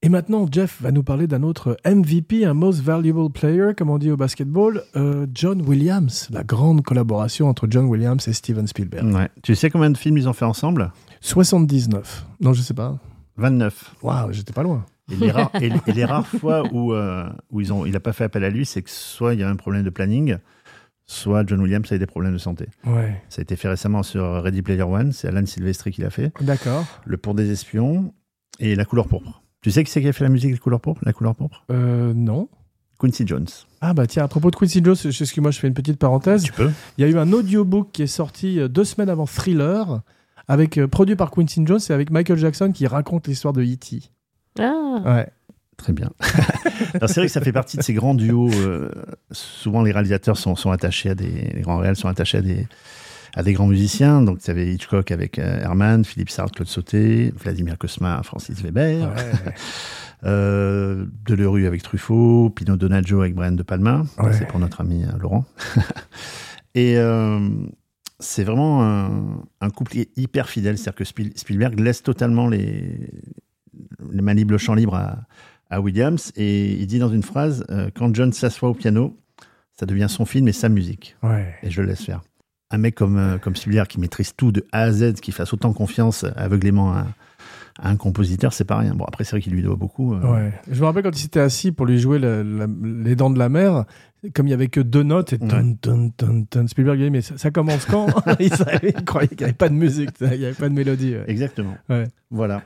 A: Et maintenant, Jeff va nous parler d'un autre MVP, un Most Valuable Player, comme on dit au basketball, euh, John Williams, la grande collaboration entre John Williams et Steven Spielberg.
C: Ouais. Tu sais combien de films ils ont fait ensemble?
A: 79. Non, je sais pas.
C: 29.
A: Waouh, j'étais pas loin.
C: Et les, rares, et, les rares fois où, euh, où ils ont, il n'a pas fait appel à lui, c'est que soit il y a un problème de planning, soit John Williams a eu des problèmes de santé.
A: Ouais.
C: Ça a été fait récemment sur Ready Player One, c'est Alan Silvestri qui l'a fait.
A: D'accord.
C: Le Pour des espions et La couleur pourpre. Tu sais qui c'est qui a fait la musique de Couleur Pourpre La Couleur Pourpre?
A: Euh, Non.
C: Quincy Jones.
A: Ah bah tiens, à propos de Quincy Jones, excuse-moi, je fais une petite parenthèse.
C: Tu peux.
A: Il y a eu un audiobook qui est sorti euh, deux semaines avant Thriller, avec, euh, produit par Quincy Jones et avec Michael Jackson qui raconte l'histoire de E.T.
B: Ah.
A: Ouais.
C: Très bien. (laughs) c'est vrai que ça fait partie de ces grands duos. Euh, souvent, les réalisateurs sont, sont attachés à des. Les grands réels sont attachés à des, à des grands musiciens. Donc, tu avais Hitchcock avec euh, Herman, Philippe Sartre, Claude Sauté, Vladimir Cosma, Francis Weber,
A: Ouais. (laughs)
C: euh, Delerue avec Truffaut, Pino Donaggio avec Brian De Palma.
A: Ouais.
C: C'est pour notre ami euh, Laurent. (laughs) Et euh, c'est vraiment un, un couple hyper fidèle. C'est-à-dire que Spiel- Spielberg laisse totalement les, les mains libres, le champ libre à, à Williams. Et il dit dans une phrase euh, Quand John s'assoit au piano, ça devient son film et sa musique
A: Ouais.
C: et je le laisse faire. Un mec comme, euh, comme Spielberg qui maîtrise tout de A à Z, qui fasse autant confiance aveuglément à, à un compositeur, c'est pas rien. Bon, après, c'est vrai qu'il lui doit beaucoup. euh,
A: Ouais. Je me rappelle quand il s'était assis pour lui jouer la- la- les dents de la mer, comme il y avait que deux notes, et ton, ton, ton, ton, Spielberg, il dit, mais ça, ça commence quand? (laughs) Il, savait- il croyait qu'il n'y avait pas de musique, il n'y avait pas de mélodie. ouais.
C: Exactement.
A: Ouais.
C: Voilà.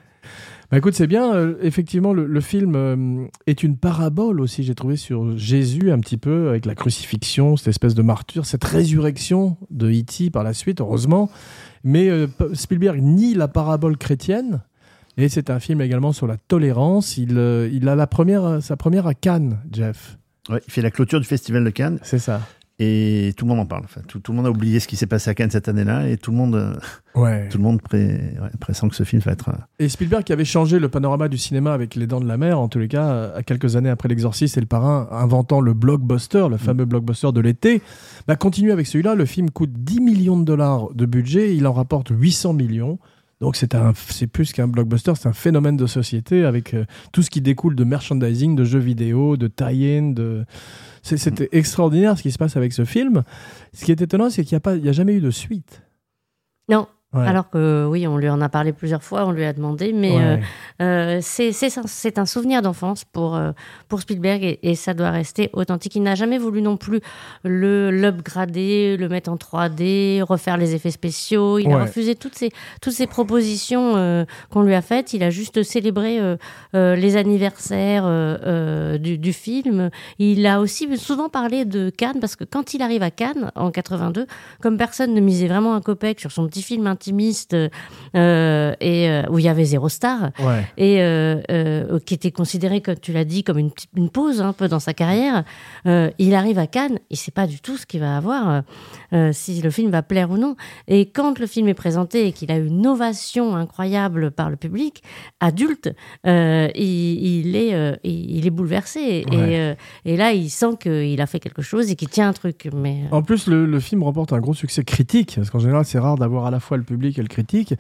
A: Bah écoute, c'est bien. euh, effectivement, le, le film euh, est une parabole aussi, j'ai trouvé, sur Jésus un petit peu, avec la crucifixion, cette espèce de martyr, cette résurrection de E.T. par la suite, heureusement. Mais euh, Spielberg nie la parabole chrétienne. Et c'est un film également sur la tolérance. Il, il a la première, sa première à Cannes, Jeff.
C: Ouais, il fait la clôture du Festival de Cannes
A: C'est ça.
C: Et tout le monde en parle. Enfin, tout, tout le monde a oublié ce qui s'est passé à Cannes cette année-là et tout le monde, euh,
A: Ouais.
C: tout le monde pré, ouais, pressent que ce film va être. euh,
A: Et Spielberg qui avait changé le panorama du cinéma avec Les Dents de la Mer, en tous les cas, euh, à quelques années après L'Exorciste et Le Parrain, inventant le blockbuster, le fameux blockbuster de l'été, bah, continue avec celui-là. Le film coûte 10 millions de dollars de budget, il en rapporte 800 millions. Donc c'est un, c'est plus qu'un blockbuster, c'est un phénomène de société avec euh, tout ce qui découle de merchandising, de jeux vidéo, de tie-in, de... C'était extraordinaire ce qui se passe avec ce film. Ce qui est étonnant, c'est qu'il n'y a jamais eu de suite.
B: Non.
A: Ouais.
B: Alors que oui, on lui en a parlé plusieurs fois, on lui a demandé, mais
A: Ouais.
B: euh, euh, c'est un, souvenir d'enfance pour, euh, pour Spielberg et, et ça doit rester authentique. Il n'a jamais voulu non plus le l'upgrader, le mettre en 3D, refaire les effets spéciaux. Il a refusé toutes ces, toutes ces propositions euh, qu'on lui a faites. Il a juste célébré euh, les anniversaires du, du film. Il a aussi souvent parlé de Cannes parce que quand il arrive à Cannes en 82, comme personne ne misait vraiment un copec sur son petit film intimiste euh, et euh, où il y avait zéro star
A: Ouais.
B: et euh, euh, qui était considéré, comme tu l'as dit, comme une, pause un peu dans sa carrière. Il arrive à Cannes, il sait pas du tout ce qu'il va avoir, si le film va plaire ou non. Et quand le film est présenté et qu'il a une ovation incroyable par le public, adulte, il, il est, il, est bouleversé.
A: Ouais.
B: Et, et là, il sent qu'il a fait quelque chose et qu'il tient un truc. Mais
A: En plus, le, le film remporte un gros succès critique, parce qu'en général, c'est rare d'avoir à la fois le public et le critique.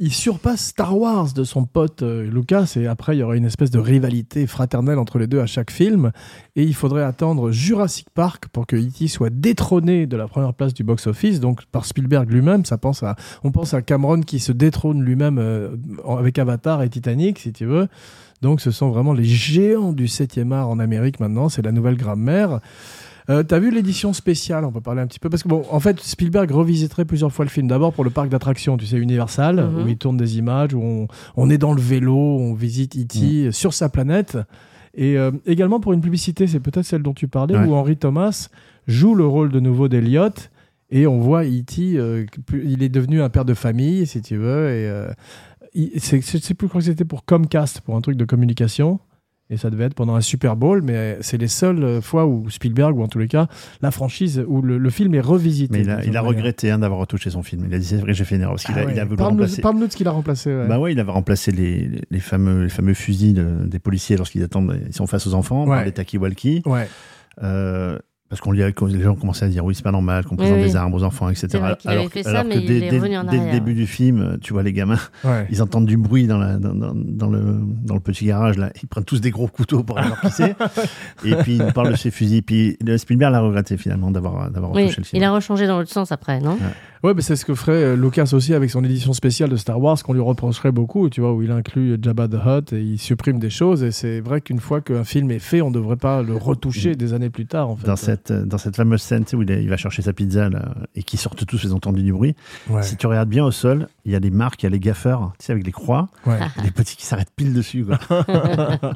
A: Il surpasse Star Wars de son pote euh, Lucas, et après, il y aura une espèce de rivalité fraternelle entre les deux à chaque film. Et il faudrait attendre Jurassic Park pour que E.T. soit détrôné de la première place du box-office, donc par Spielberg lui-même. Ça pense à, on pense à Cameron qui se détrône lui-même euh, avec Avatar et Titanic, si tu veux. Donc, ce sont vraiment les géants du 7e art en Amérique maintenant. C'est la nouvelle grammaire. Euh, T'as vu l'édition spéciale? On peut parler un petit peu parce que bon, en fait, Spielberg revisiterait plusieurs fois le film. D'abord pour le parc d'attractions, tu sais, Universal,
B: Mhm.
A: où il tourne des images, où on, on est dans le vélo, on visite E.T. sur sa planète. Et euh, également pour une publicité, c'est peut-être celle dont tu parlais,
C: Ouais.
A: où Henry Thomas joue le rôle de nouveau d'Eliot. Et on voit E.T., euh, il est devenu un père de famille, si tu veux. Et euh, il- c'est- je sais plus, je crois que c'était pour Comcast, pour un truc de communication. Et ça devait être pendant un Super Bowl, mais c'est les seules euh, fois où Spielberg, ou en tous les cas, la franchise, où le, le film est revisité.
C: Mais il a, il regretté hein, d'avoir retouché son film. Il a dit c'est vrai, j'ai fait une erreur parce qu'il
A: Ah
C: a, il
A: ouais.
C: a voulu
A: Parle-nous
C: remplacer.
A: parle-nous de ce qu'il a remplacé. ouais.
C: Bah ouais, il avait remplacé les, les, fameux, les fameux fusils de- des policiers lorsqu'ils attendent, ils sont face aux enfants
A: Ouais.
C: par les talkie-walkie.
A: Ouais.
C: Euh, parce qu'on les gens commençaient à dire oui, c'est pas normal qu'on présente
B: oui.
C: des armes aux enfants, etc. Alors que-
B: ça,
C: alors
B: mais
C: que
B: il
C: dès, le début du film, tu vois les gamins,
A: ouais.
C: ils entendent du bruit dans, la, dans, dans- dans le, dans le petit garage, là. ils prennent tous des gros couteaux pour aller c'est. (laughs) Et puis ils nous parlent de ces fusils. Puis le Spielberg l'a regretté finalement d'avoir d'avoir
B: Oui,
C: retouché le film.
B: il a rechangé dans l'autre sens après, non?
A: Ouais, mais c'est ce que ferait euh, Lucas aussi avec son édition spéciale de Star Wars, qu'on lui reprocherait beaucoup, tu vois, où il inclut Jabba the Hutt et il supprime des choses. Et c'est vrai qu'une fois qu'un film est fait, on ne devrait pas le retoucher des années plus tard, en fait.
C: Dans cette, dans cette fameuse scène où il, est- il va chercher sa pizza là, et qui sortent tous, ils ont entendu du bruit.
A: Ouais,
C: Si tu regardes bien au sol, il y a des marques, il y a les gaffeurs, tu sais, avec les croix,
A: ouais.
C: les petits qui s'arrêtent pile dessus. Quoi. (laughs)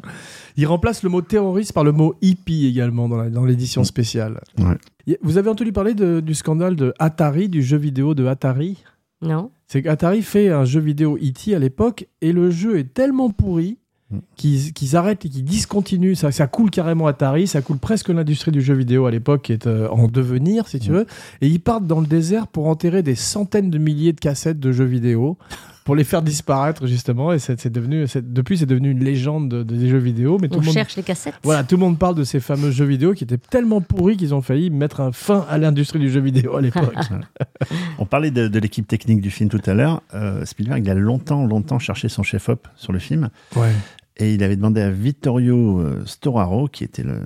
A: il remplace le mot terroriste par le mot hippie également dans l'édition spéciale.
C: Ouais.
A: Vous avez entendu parler de- du scandale de Atari, du jeu vidéo de Atari?
B: Non
A: C'est qu'Atari fait un jeu vidéo E.T. à l'époque et le jeu est tellement pourri
C: Mm.
A: qu'ils qu'ils arrêtent et qu'ils discontinuent. Ça, ça coule carrément Atari, ça coule presque l'industrie du jeu vidéo à l'époque qui est euh, en devenir, si tu
C: Mm.
A: veux. Et ils partent dans le désert pour enterrer des centaines de milliers de cassettes de jeux vidéo pour les faire disparaître justement. Et c'est devenu, c'est- depuis, c'est devenu une légende de- des jeux vidéo. Mais tout
B: On
A: le monde
B: cherche les cassettes
A: voilà, tout le monde parle de ces fameux jeux vidéo qui étaient tellement pourris qu'ils ont failli mettre un fin à l'industrie du jeu vidéo à l'époque. (laughs)
C: On parlait de, de l'équipe technique du film tout à l'heure. Euh, Spielberg, il a longtemps, longtemps cherché son chef-op sur le film.
A: ouais.
C: Et il avait demandé à Vittorio euh, Storaro, qui, était le,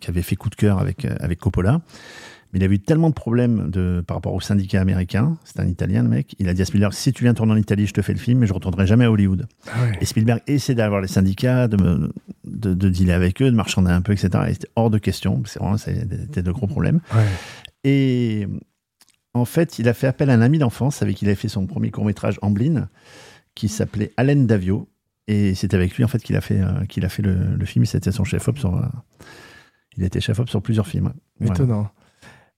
C: qui avait fait coup de cœur avec, euh, avec Coppola. Mais il avait eu tellement de problèmes de, par rapport au syndicat américain. C'est un Italien, le mec. Il a dit à Spielberg si tu viens tourner en Italie, je te fais le film, mais je ne retournerai jamais à Hollywood.
A: Ah ouais.
C: Et Spielberg essayait d'avoir les syndicats, de, me- de, de dealer avec eux, de marchander un peu, etc. Et c'était hors de question. C'est vraiment, c'était de gros problèmes.
A: Ouais.
C: Et en fait, il a fait appel à un ami d'enfance avec qui il avait fait son premier court-métrage Amblin, qui s'appelait Alain Davio. Et c'est avec lui, en fait, qu'il a fait, euh, qu'il a fait le, le film. C'était son chef-op sur. euh, il était chef-op sur plusieurs films. Voilà.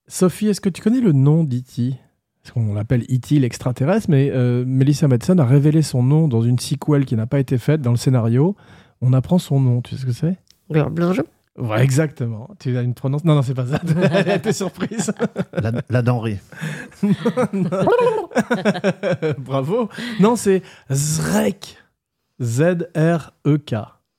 A: Sophie, est-ce que tu connais le nom d'E.T. Parce qu'on l'appelle E.T. l'extraterrestre, mais euh, Melissa Madsen a révélé son nom dans une sequel qui n'a pas été faite dans le scénario. On apprend son nom, tu sais ce que c'est?
B: Bonjour.
A: Ouais, exactement. Tu as une prononce Non, non, c'est pas ça. (laughs) Elle était surprise.
C: La, la denrée. (laughs)
A: Bravo. Non, c'est Zrek. Z-R-E-K.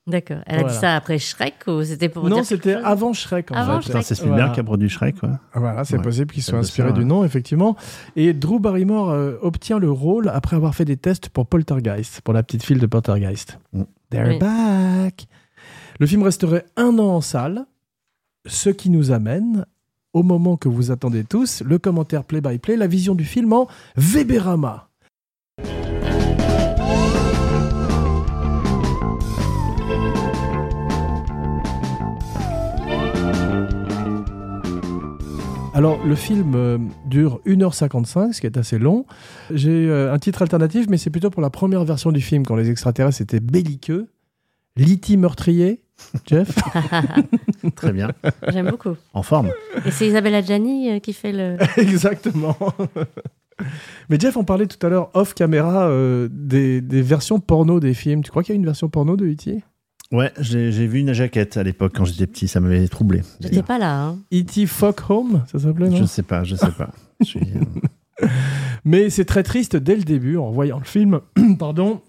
B: D'accord. Elle a dit ça après Shrek ou c'était pour
A: Non,
B: dire
A: c'était avant Shrek. En
B: Avant
A: fait.
C: Putain, c'est Spielberg
A: Voilà.
C: qui a produit Shrek, quoi.
A: Voilà, c'est
C: Ouais.
A: possible qu'il soit inspiré du
C: ouais.
A: nom, effectivement. Et Drew Barrymore euh, obtient le rôle après avoir fait des tests pour Poltergeist, pour la petite fille de Poltergeist.
C: Mm.
A: They're
B: Oui.
A: back. Le film resterait un an en salle, ce qui nous amène au moment que vous attendez tous, le commentaire play-by-play, la vision du film en Weberama. Alors, le film euh, dure 1h55, ce qui est assez long. J'ai euh, un titre alternatif, mais c'est plutôt pour la première version du film, quand les extraterrestres étaient belliqueux. L'E.T. meurtrier, Jeff (laughs)
C: Très bien.
B: J'aime beaucoup.
C: En forme.
B: Et c'est Isabelle Adjani euh, qui fait le. (laughs)
A: Exactement. Mais Jeff, on parlait tout à l'heure off caméra euh, des, des versions porno des films. Tu crois qu'il y a une version porno de E.T.
C: Ouais, j'ai j'ai vu une jaquette à l'époque quand j'étais petit, ça m'avait troublé.
B: J'étais pas là. Hein.
A: E.T. Fuck Home, ça s'appelait, non?
C: Je sais pas, je sais pas. Je suis, euh, (laughs)
A: Mais c'est très triste dès le début, en voyant le film. (clears throat) Pardon.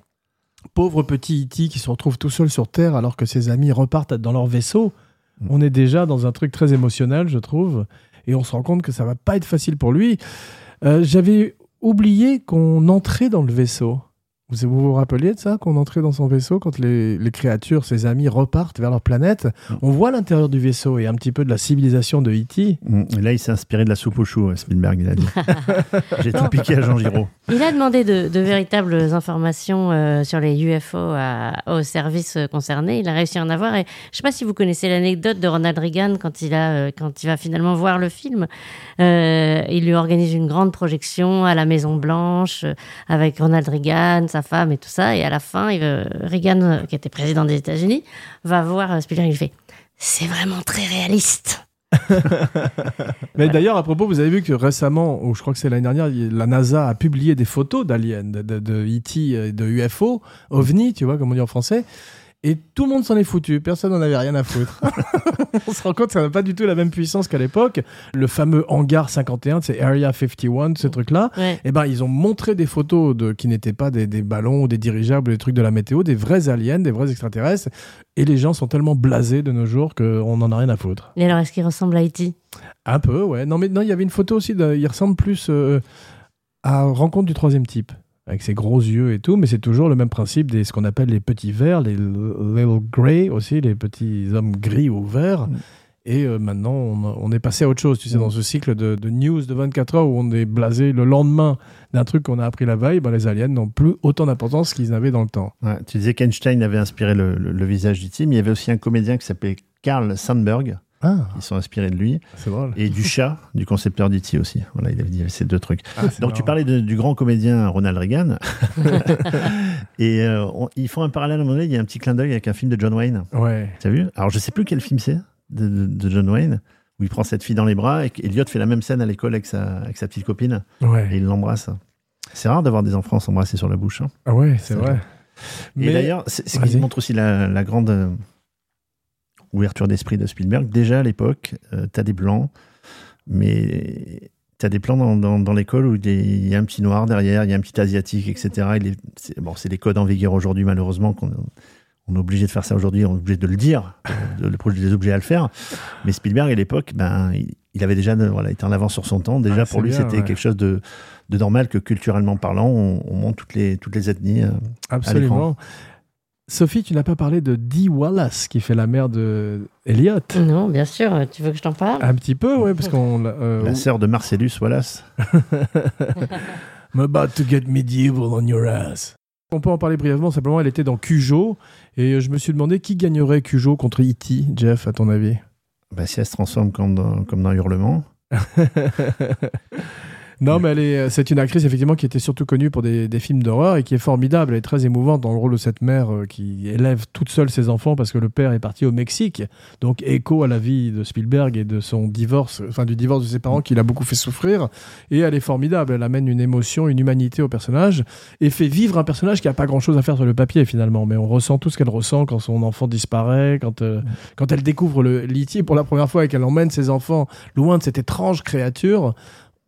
A: Pauvre petit E.T. qui se retrouve tout seul sur Terre alors que ses amis repartent dans leur vaisseau.
C: Mm.
A: On est déjà dans un truc très émotionnel, je trouve. Et on se rend compte que ça va pas être facile pour lui. Euh, J'avais oublié qu'on entrait dans le vaisseau. Vous vous, rappeliez de ça Qu'on entrait dans son vaisseau quand les, les créatures, ses amis, repartent vers leur planète?
C: Mm.
A: On voit l'intérieur du vaisseau et un petit peu de la civilisation de E E.T.
C: Mm. Et là, il s'est inspiré de la soupe au chou, euh, Spielberg, il a dit. (laughs) J'ai tout piqué à Jean Giraud.
B: Il a demandé de, de véritables informations euh, sur les UFO à- aux services euh, concernés. Il a réussi à en avoir. Et je ne sais pas si vous connaissez l'anecdote de Ronald Reagan quand il, a, euh, quand il va finalement voir le film. Euh, il lui organise une grande projection à la Maison Blanche euh, avec Ronald Reagan, sa femme et tout ça. Et à la fin, euh, Reagan, euh, qui était président des États-Unis, va voir euh, Spielberg. Il fait C'est vraiment très réaliste. (laughs)
A: Mais d'ailleurs, à propos, vous avez vu que récemment, ou je crois que c'est l'année dernière, la NASA a publié des photos d'aliens, de, de, E.T., et de UFO, OVNI, tu vois, comme on dit en français. Et tout le monde s'en est foutu, personne n'en avait rien à foutre. (laughs) (laughs) on se rend compte que ça n'a pas du tout la même puissance qu'à l'époque. Le fameux hangar 51, c'est Area 51, ce truc-là.
B: Ouais.
A: Eh ben, ils ont montré des photos de, qui n'étaient pas des, des ballons ou des dirigeables, des trucs de la météo, des vrais aliens, des vrais extraterrestres. Et les gens sont tellement blasés de nos jours qu'on n'en a rien à foutre.
B: Et alors, est-ce qu'il ressemble à E.T.
A: Un peu, ouais. Non, mais non, il y avait une photo aussi, de, il ressemble plus euh, à Rencontre du troisième type, avec ses gros yeux et tout, mais c'est toujours le même principe des ce qu'on appelle les petits verts, les little grey aussi, les petits hommes gris ou verts.
C: Mm.
A: Et euh, maintenant, on, on est passé à autre chose, tu sais,
C: Mm.
A: dans ce cycle de, de news de 24 heures où on est blasé le lendemain d'un truc qu'on a appris la veille, ben, les aliens n'ont plus autant d'importance qu'ils avaient dans le temps.
C: Ouais, tu disais qu'Einstein avait inspiré le, le- le visage d'E.T., mais il y avait aussi un comédien qui s'appelait Carl Sandburg.
A: Ah,
C: Ils sont inspirés de lui.
A: c'est drôle.
C: Et du chat, du concepteur d'E.T. aussi. Voilà, il avait dit ces deux trucs.
A: Ah,
C: Donc tu parlais de- du grand comédien Ronald Reagan. (laughs) (laughs) et euh, on- ils font un parallèle à un moment donné, il y a un petit clin d'œil avec un film de John Wayne.
A: Ouais.
C: Tu as vu? Alors je sais plus quel film c'est de, de- de John Wayne, où il prend cette fille dans les bras et Elliot fait la même scène à l'école avec sa, avec sa petite copine et
A: Ouais.
C: il l'embrasse. C'est rare d'avoir des enfants s'embrasser sur la bouche. hein.
A: Ah ouais, c'est vrai.
C: Et d'ailleurs, ce qui montre aussi la, la grande euh, ouverture d'esprit de Spielberg. Déjà à l'époque, tu as des blancs, mais tu as des plans dans, dans, dans l'école où il y a- un petit noir derrière, il y a un petit asiatique, etc. C'est bon, c'est des codes en vigueur aujourd'hui, malheureusement, qu'on on est obligé de faire ça aujourd'hui, on est obligé de le dire, de- le projet des objets à le faire. Mais Spielberg, à l'époque, ben, il, il avait déjà voilà, été en avance sur son temps. Déjà,
A: Ah,
C: pour lui, c'était
A: ouais.
C: quelque chose de, de normal que culturellement parlant, on, on montre toutes les, toutes les ethnies. euh,
A: Absolument. Sophie, tu n'as pas parlé de Dee Wallace, qui fait la mère de Elliot.
B: Non, bien sûr. Tu veux que je t'en parle?
A: Un petit peu, ouais, parce qu'on. (laughs) l'a, euh,
C: La sœur de Marcellus Wallace. (laughs)
A: I'm about to get medieval on your ass. On peut en parler brièvement, simplement, elle était dans Cujo, et je me suis demandé qui gagnerait Cujo contre E.T., Jeff, à ton avis?
C: Bah, si elle se transforme comme dans, comme dans Hurlement. (laughs)
A: Non, mais elle est, c'est une actrice effectivement qui était surtout connue pour des, des films d'horreur et qui est formidable. Elle est très émouvante dans le rôle de cette mère euh, qui élève toute seule ses enfants parce que le père est parti au Mexique. Donc écho à la vie de Spielberg et de son divorce, enfin du divorce de ses parents qui l'a beaucoup fait souffrir. Et elle est formidable. Elle amène une émotion, une humanité au personnage et fait vivre un personnage qui a pas grand chose à faire sur le papier finalement. Mais on ressent tout ce qu'elle ressent quand son enfant disparaît, quand, euh, quand elle découvre le l'E.T. pour la première fois et qu'elle emmène ses enfants loin de cette étrange créature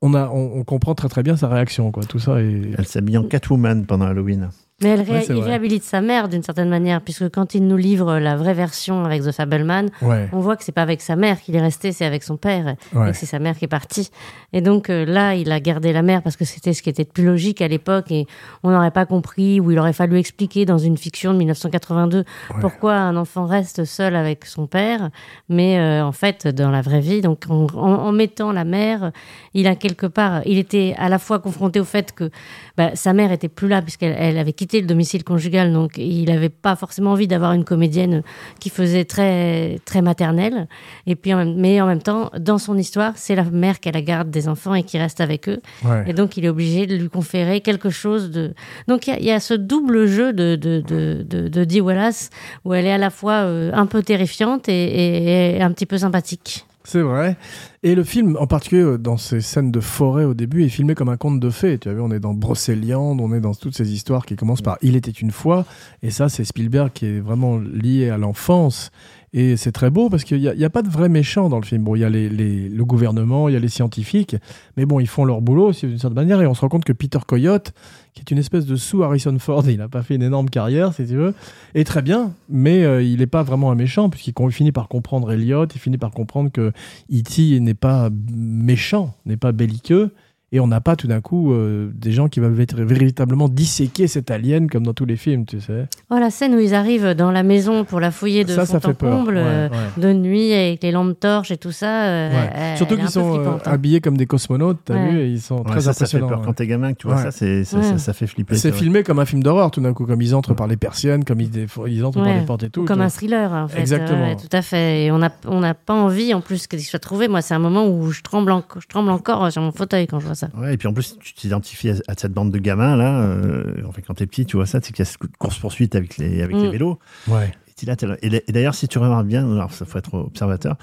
A: on, a, on, on comprend très très bien sa réaction, quoi. Tout ça est.
C: Elle s'habille en Catwoman pendant Halloween.
B: Mais elle ré-
A: Ouais, c'est
B: il
A: vrai.
B: réhabilite sa mère d'une certaine manière, puisque quand il nous livre la vraie version avec The Fableman,
A: Ouais,
B: on voit que c'est pas avec sa mère qu'il est resté, c'est avec son père, et
A: ouais.
B: c'est sa mère qui est partie. Et donc euh, là, il a gardé la mère parce que c'était ce qui était le plus logique à l'époque, et on n'aurait pas compris, ou il aurait fallu expliquer dans une fiction de 1982 pourquoi un enfant reste seul avec son père, mais euh, en fait, dans la vraie vie, donc en, en- en mettant la mère, il a quelque part, il était à la fois confronté au fait que bah, sa mère était plus là puisqu'elle elle avait quitté le domicile conjugal, donc il n'avait pas forcément envie d'avoir une comédienne qui faisait très très maternelle. Et puis, en même- mais en même temps, dans son histoire, c'est la mère qui a la garde des enfants et qui reste avec eux.
A: ouais.
B: Et donc, il est obligé de lui conférer quelque chose de. Donc, il y a- il y, a ce double jeu de, de, de, de, de Dee Wallace où elle est à la fois euh, un peu terrifiante et, et- et un petit peu sympathique.
A: C'est vrai. Et le film, en particulier euh, dans ces scènes de forêt au début, est filmé comme un conte de fées. Tu as vu, on est dans Brocéliande, on est dans toutes ces histoires qui commencent par Il était une fois. Et ça, c'est Spielberg qui est vraiment lié à l'enfance. Et c'est très beau parce qu'il n'y a, y a pas de vrais méchants dans le film. Bon, il y a les, les- le gouvernement, il y a les scientifiques, mais bon, ils font leur boulot aussi d'une certaine manière. Et on se rend compte que Peter Coyote, qui est une espèce de sous Harrison Ford, (laughs) il n'a pas fait une énorme carrière, si tu veux, est très bien, mais euh, il n'est pas vraiment un méchant, puisqu'il finit par comprendre Elliot, il finit par comprendre que E.T. n'est pas méchant, n'est pas belliqueux, et on n'a pas tout d'un coup euh, des gens qui veulent vé- véritablement disséquer cet alien comme dans tous les films, tu sais.
B: Oh, la scène où ils arrivent dans la maison pour la fouiller de
A: ça,
B: fond
A: ça
B: en
A: fait peur.
B: comble,
A: Ouais,
B: euh,
A: ouais.
B: de nuit avec les lampes torches et tout ça. euh,
A: Ouais.
B: elle-
A: Surtout qu'ils sont
B: flippante, hein.
A: habillés comme des cosmonautes, t'as
B: Ouais.
A: vu, et ils sont
C: Ouais,
A: très
C: ça, ça fait
A: impressionnants.
C: peur.
A: ouais.
C: Quand t'es gamin, tu vois
A: Ouais.
C: ça, c'est, ça,
B: Ouais.
C: ça, ça fait flipper.
A: C'est filmé comme un film d'horreur tout d'un coup, comme ils entrent par les persiennes, comme ils, entrent par les portes et tout.
B: Ou comme un thriller, en fait.
A: Exactement.
B: Ouais, tout à fait. Et on n'a on n'a pas envie, en plus, qu'il soit trouvé. Moi, c'est un moment où je tremble, en- je tremble encore sur mon fauteuil quand je vois ça.
C: Ouais, et puis en plus, tu t'identifies à, à cette bande de gamins là. euh, en fait, quand t'es petit, tu vois ça, c'est qu'il y a cette course poursuite avec les avec les vélos.
A: Ouais.
C: Et, t'es là, t'es là. Et, et d'ailleurs, si tu remarques bien, alors ça faut être observateur.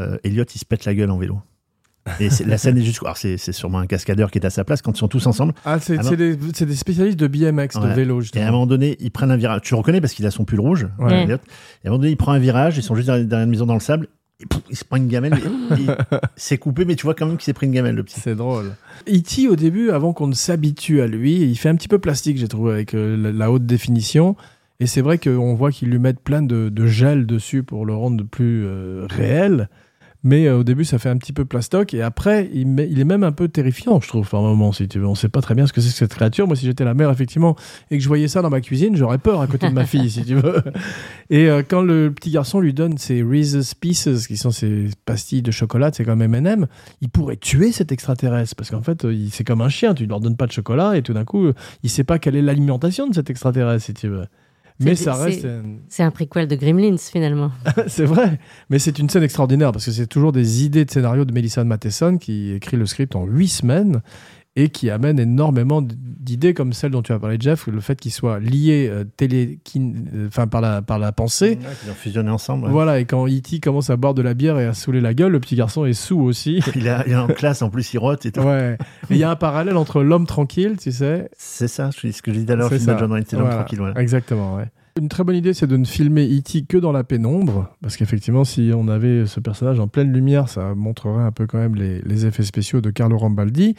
C: euh, Elliot il se pète la gueule en vélo. Et la scène est juste. Alors, c'est c'est sûrement un cascadeur qui est à sa place quand ils sont tous ensemble.
A: Ah, c'est
C: Ah
A: des, c'est des spécialistes de BMX, de vélo,
C: Et à un
A: justement.
C: moment donné, ils prennent un virage. Tu le reconnais parce qu'il a son pull rouge,
A: Ouais.
C: Elliot. Et à un moment donné, il prend un virage, ils sont juste derrière, derrière une maison dans le sable. Et pouf, il se prend une gamelle. il (laughs) s'est coupé, mais tu vois quand même qu'il s'est pris une gamelle, le petit.
A: C'est drôle. E.T., au début, avant qu'on ne s'habitue à lui, il fait un petit peu plastique, j'ai trouvé, avec euh, la, la haute définition. Et c'est vrai qu'on voit qu'ils lui mettent plein de, de gel dessus pour le rendre plus euh, réel. Mais euh, au début, ça fait un petit peu plastoc. Et après, il, met- il est même un peu terrifiant, je trouve, par moment, si tu veux. On sait pas très bien ce que c'est que cette créature. Moi, si j'étais la mère, effectivement, et que je voyais ça dans ma cuisine, j'aurais peur à côté de ma (laughs) fille, si tu veux. Et euh, quand le petit garçon lui donne ses Reese's Pieces, qui sont ces pastilles de chocolat, c'est comme M&M, il pourrait tuer cet extraterrestre parce qu'en fait c'est comme un chien tu ne leur donnes pas de chocolat et tout d'un coup il sait pas quelle est l'alimentation de cet extraterrestre si tu veux mais ça reste
B: C'est un prequel de Gremlins, finalement. (laughs)
A: c'est vrai mais c'est une scène extraordinaire parce que c'est toujours des idées de scénario de Melissa Matheson qui écrit le script en huit semaines et qui amène énormément d'idées comme celle dont tu as parlé Jeff le fait qu'il soit lié euh, télé euh, enfin par la par la pensée
C: Ouais, ils ont fusionné ensemble. ouais.
A: voilà et quand E.T. commence à boire de la bière et à saouler la gueule le petit garçon est sous aussi (laughs)
C: Il, est, il est en classe, en plus, il rote et tout.
A: Ouais. Il y a un parallèle entre l'homme tranquille, tu sais.
C: C'est ça, je- ce que je disais l'heure,
A: C'est.
C: John l'homme
A: Voilà.
C: tranquille. Voilà.
A: Exactement, ouais. Une très bonne idée, c'est de ne filmer E.T. que dans la pénombre, parce qu'effectivement, si on avait ce personnage en pleine lumière, ça montrerait un peu quand même les, les effets spéciaux de Carlo Rambaldi.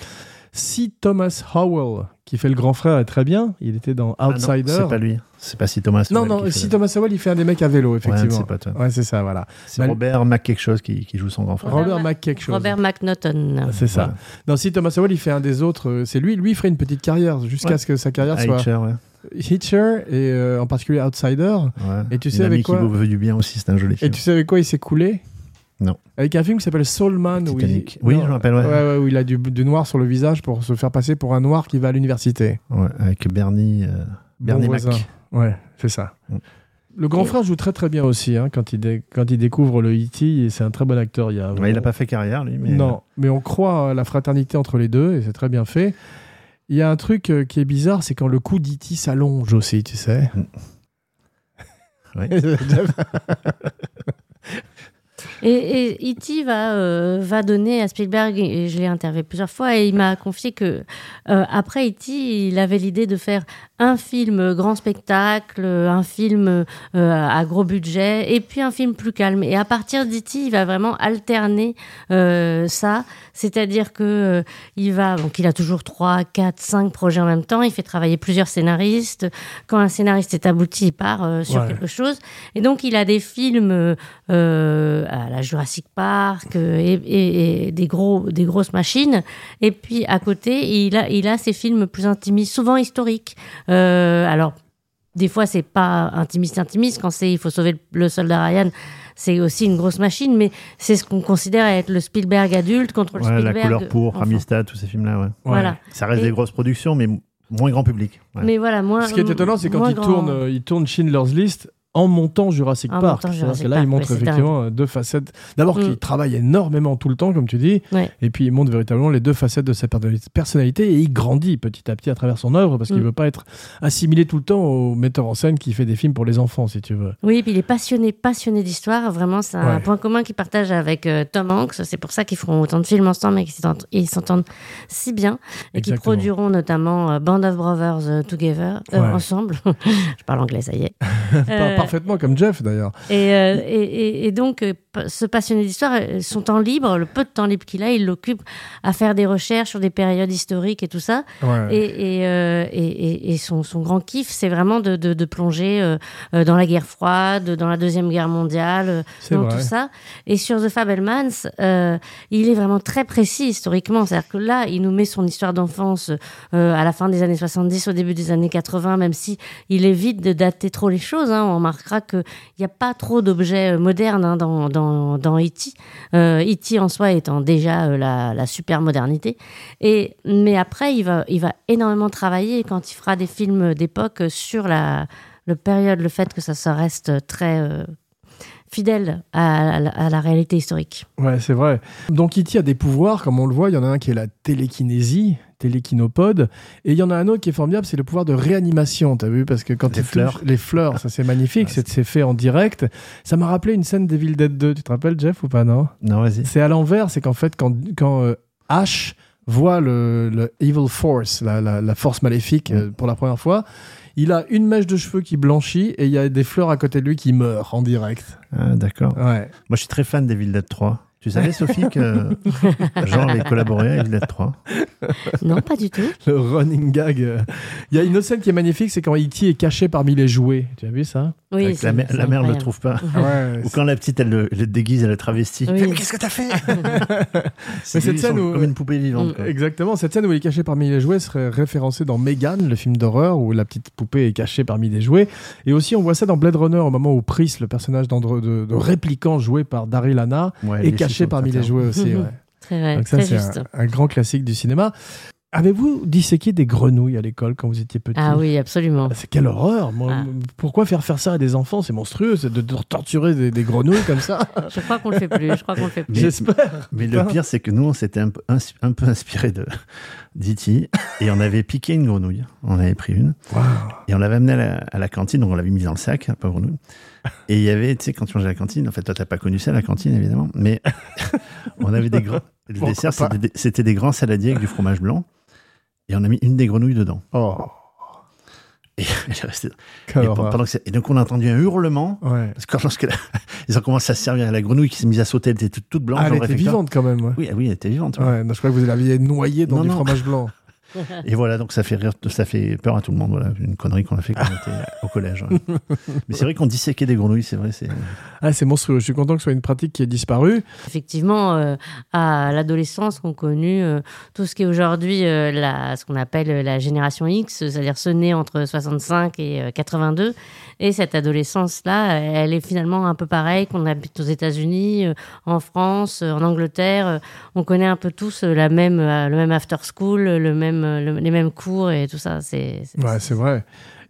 A: Si Thomas Howell, qui fait le grand frère, est très bien, il était dans
C: Ah
A: Outsider.
C: c'est pas lui. C'est pas si Thomas.
A: non,
C: Howell
A: non, si Thomas Howell, il fait un des mecs à vélo,
C: Ouais,
A: effectivement.
C: c'est pas toi.
A: Ouais, c'est ça, voilà.
C: C'est
A: Bah,
C: Robert Mac quelque chose qui, qui joue son grand frère.
A: Robert
B: Ma-
A: Mac quelque chose.
B: Robert McNaughton.
A: C'est ça. Non, si Thomas Howell, il fait un des autres, euh, c'est lui, lui, il ferait une petite carrière jusqu'à
C: Ouais.
A: ce que sa carrière soit
C: Hitcher, ouais.
A: Hitcher et euh, en particulier Outsider.
C: Ouais.
A: Et tu
C: Une
A: sais avec quoi
C: qui vous veut du bien aussi, c'est un joli
A: Et
C: film.
A: tu sais avec quoi il s'est coulé?
C: Non.
A: Avec un film qui s'appelle Soul Man. Où il...
C: Oui,
A: Non,
C: je me rappelle, ouais.
A: ouais, où il a du, du noir sur le visage pour se faire passer pour un noir qui va à l'université.
C: Ouais, avec Bernie, euh, Bernie
A: Bon
C: Mac.
A: Ouais, c'est ça.
C: Mm.
A: Le grand frère joue très très bien aussi hein, quand, il dé- quand il découvre le E.T. et c'est un très bon acteur. Il
C: n'a pas fait carrière, lui. Mais...
A: Non, mais on croit à la fraternité entre les deux et c'est très bien fait. Il y a un truc euh, qui est bizarre, c'est quand le cou d'E.T. s'allonge aussi, tu sais. (laughs)
C: Ouais.
B: Et, et E.T. va, euh, va donner à Spielberg, et je l'ai interviewé plusieurs fois, et il m'a confié que euh, après E.T., il avait l'idée de faire un film grand spectacle, un film euh, à gros budget, et puis un film plus calme. Et à partir d'E.T., il va vraiment alterner euh, ça, c'est-à-dire que euh, il va, donc il a toujours trois, quatre, cinq projets en même temps. Il fait travailler plusieurs scénaristes. Quand un scénariste est abouti, il part euh, sur
A: Ouais.
B: quelque chose. Et donc il a des films euh, à la Jurassic Park euh, et, et- et des gros, des grosses machines. Et puis à côté, il a, il a ses films plus intimistes, souvent historiques. Euh, alors des fois, c'est pas intimiste, intimiste. Quand c'est il faut sauver le, soldat Ryan, c'est aussi une grosse machine, mais c'est ce qu'on considère être le Spielberg adulte contre le
C: Ouais, la
B: Spielberg.
C: couleur pour
B: enfant.
C: Amistad, tous ces films-là, ouais.
B: Voilà.
C: Ça reste
B: Et-
C: des grosses productions, mais moins grand public. Ouais.
B: Mais voilà, moins.
A: Ce qui est étonnant, c'est quand
B: moins
A: il
B: grand.
A: tourne, euh, il tourne Schindler's List en montant Jurassic
B: En
A: Park.
B: Jurassic
A: que là,
B: Park,
A: il montre effectivement euh, deux facettes. D'abord,
B: Mm.
A: qu'il travaille énormément tout le temps, comme tu dis,
B: Ouais.
A: et puis il montre véritablement les deux facettes de sa per- personnalité et il grandit petit à petit à travers son œuvre parce qu'il
B: Mm.
A: veut pas être assimilé tout le temps au metteur en scène qui fait des films pour les enfants, si tu veux.
B: Oui, puis il est passionné, passionné d'histoire. Vraiment, c'est un
A: Ouais.
B: point commun qu'il partage avec euh, Tom Hanks. C'est pour ça qu'ils feront autant de films ensemble et qu'ils s'entendent- et si bien. Et qu'ils produiront notamment euh, Band of Brothers Together, euh,
A: Ouais.
B: ensemble. (laughs) Je parle anglais, ça y est. (laughs)
A: Parfaitement comme Jeff d'ailleurs.
B: Et, euh, et, et- et donc, euh, ce passionné d'histoire, euh, son temps libre, le peu de temps libre qu'il a, il l'occupe à faire des recherches sur des périodes historiques et tout ça.
A: Ouais.
B: Et, euh, son, son grand kiff, c'est vraiment de, de, de plonger euh, dans la guerre froide, dans la Deuxième Guerre mondiale, dans
A: vrai.
B: tout ça. Et sur The Fabelmans, il est vraiment très précis historiquement. C'est-à-dire que là, il nous met son histoire d'enfance à la fin des années 70, au début des années 80, même si il évite de dater trop les choses. hein. On remarquera qu'il n'y a pas trop d'objets euh, modernes hein, dans, dans, dans E.T. Euh, E.T. en soi étant déjà euh, la, la super modernité. Et, mais après, il va, il va énormément travailler quand il fera des films d'époque sur la, le période, le fait que ça, ça reste très fidèle à, la- réalité historique.
A: Ouais, c'est vrai. Donc E.T. a des pouvoirs, comme on le voit. Il y en a un qui est la télékinésie. Télékinopode. Et il y en a un autre qui est formidable, c'est le pouvoir de réanimation. T'as vu? Parce que quand
C: Les
A: il
C: fleurs.
A: les fleurs, ça c'est magnifique. c'est c'est fait en direct. Ça m'a rappelé une scène d'Evil Dead 2. Tu te rappelles, Jeff, ou pas, non?
C: Non, vas-y.
A: C'est à l'envers. C'est qu'en fait, quand, quand euh, Ash voit le, le Evil Force, la, la- la force maléfique, euh, pour la première fois, il a une mèche de cheveux qui blanchit et il y a des fleurs à côté de lui qui meurent en direct.
C: Ah, D'accord.
A: Ouais.
C: Moi, je suis très fan d'Evil Dead 3. Tu savais, Sophie, que (laughs) Jean avait collaboré Evil Dead 3
B: Non, pas du tout.
A: Le running gag. Il y a une autre scène qui est magnifique, c'est quand E.T. est caché parmi les jouets. Tu as vu ça
B: Oui,
C: Avec
B: c'est-
C: la, mère-
B: c'est
C: la mère ne le trouve pas.
A: Ouais.
C: Ou quand la petite, elle le, elle le déguise, elle est travestie.
B: Oui.
C: Mais qu'est-ce que t'as fait (laughs)
A: Mais cette scène où-
C: Comme une poupée vivante. Quoi.
A: Exactement, cette scène où il est caché parmi les jouets serait référencée dans Megan, le film d'horreur où la petite poupée est cachée parmi les jouets. Et aussi, on voit ça dans Blade Runner au moment où Pris, le personnage de, de répliquant joué par Daryl Hannah,
C: Ouais,
A: est caché parmi les jouets aussi. (laughs) ouais.
B: Très, vrai,
A: Donc ça,
B: très
A: c'est
B: juste.
A: un, un grand classique du cinéma. Avez-vous disséqué des grenouilles à l'école quand vous étiez petit?
B: Ah oui, absolument.
A: C'est quelle horreur moi,
B: Ah.
A: Pourquoi faire faire ça à des enfants? C'est monstrueux, c'est de, de torturer des, des grenouilles comme ça. (laughs)
B: Je crois qu'on le fait plus. Je crois qu'on le fait plus.
C: Mais-
A: J'espère.
C: Mais le pire, c'est que nous, on s'était un, peu- ins- un peu inspiré de d'E.T. et on avait piqué une grenouille. On avait pris une et on l'avait amenée à la, à la cantine, donc on l'avait mise dans le sac, la pauvre grenouille. Et il y avait, tu sais, quand tu mangeais à la cantine, en fait, toi, t'as pas connu ça, la cantine, évidemment, mais (laughs) on avait des grands. Le dessert,
A: pas
C: c'était des, des grands saladiers avec du fromage blanc. Et on a mis une des grenouilles dedans.
A: Oh,
C: Et, (laughs) pendant que donc, on a entendu un hurlement.
A: Ouais.
C: Parce que lorsque la- (laughs) ils ont commencé à se servir, la grenouille qui s'est mise à sauter, elle était toute, toute blanche
A: Ah, elle était vivante quand même. Ouais.
C: Oui, ah oui, elle était vivante. ouais.
A: Ouais, non, je crois que vous l'aviez noyée dans
C: Non,
A: du
C: non.
A: fromage blanc. (laughs)
C: Et voilà, donc ça fait rire, ça fait peur à tout le monde. Voilà, une connerie qu'on a fait quand on était (laughs) au collège. ouais. Mais c'est vrai qu'on disséquait des grenouilles, c'est vrai. C'est
A: Ah, c'est monstrueux. Je suis content que ce soit une pratique qui ait disparu.
B: Effectivement, euh, à l'adolescence, on connu euh, tout ce qui est aujourd'hui euh, la- ce qu'on appelle la génération X, c'est-à-dire ceux nés entre 65 et euh, 82. Et cette adolescence-là, elle est finalement un peu pareille qu'on habite aux États-Unis, euh, en France, euh, en Angleterre. Euh, On connaît un peu tous euh, la même, euh, le même after school, le même, euh, le- les mêmes cours et tout ça. C'est
A: Ouais, c'est vrai.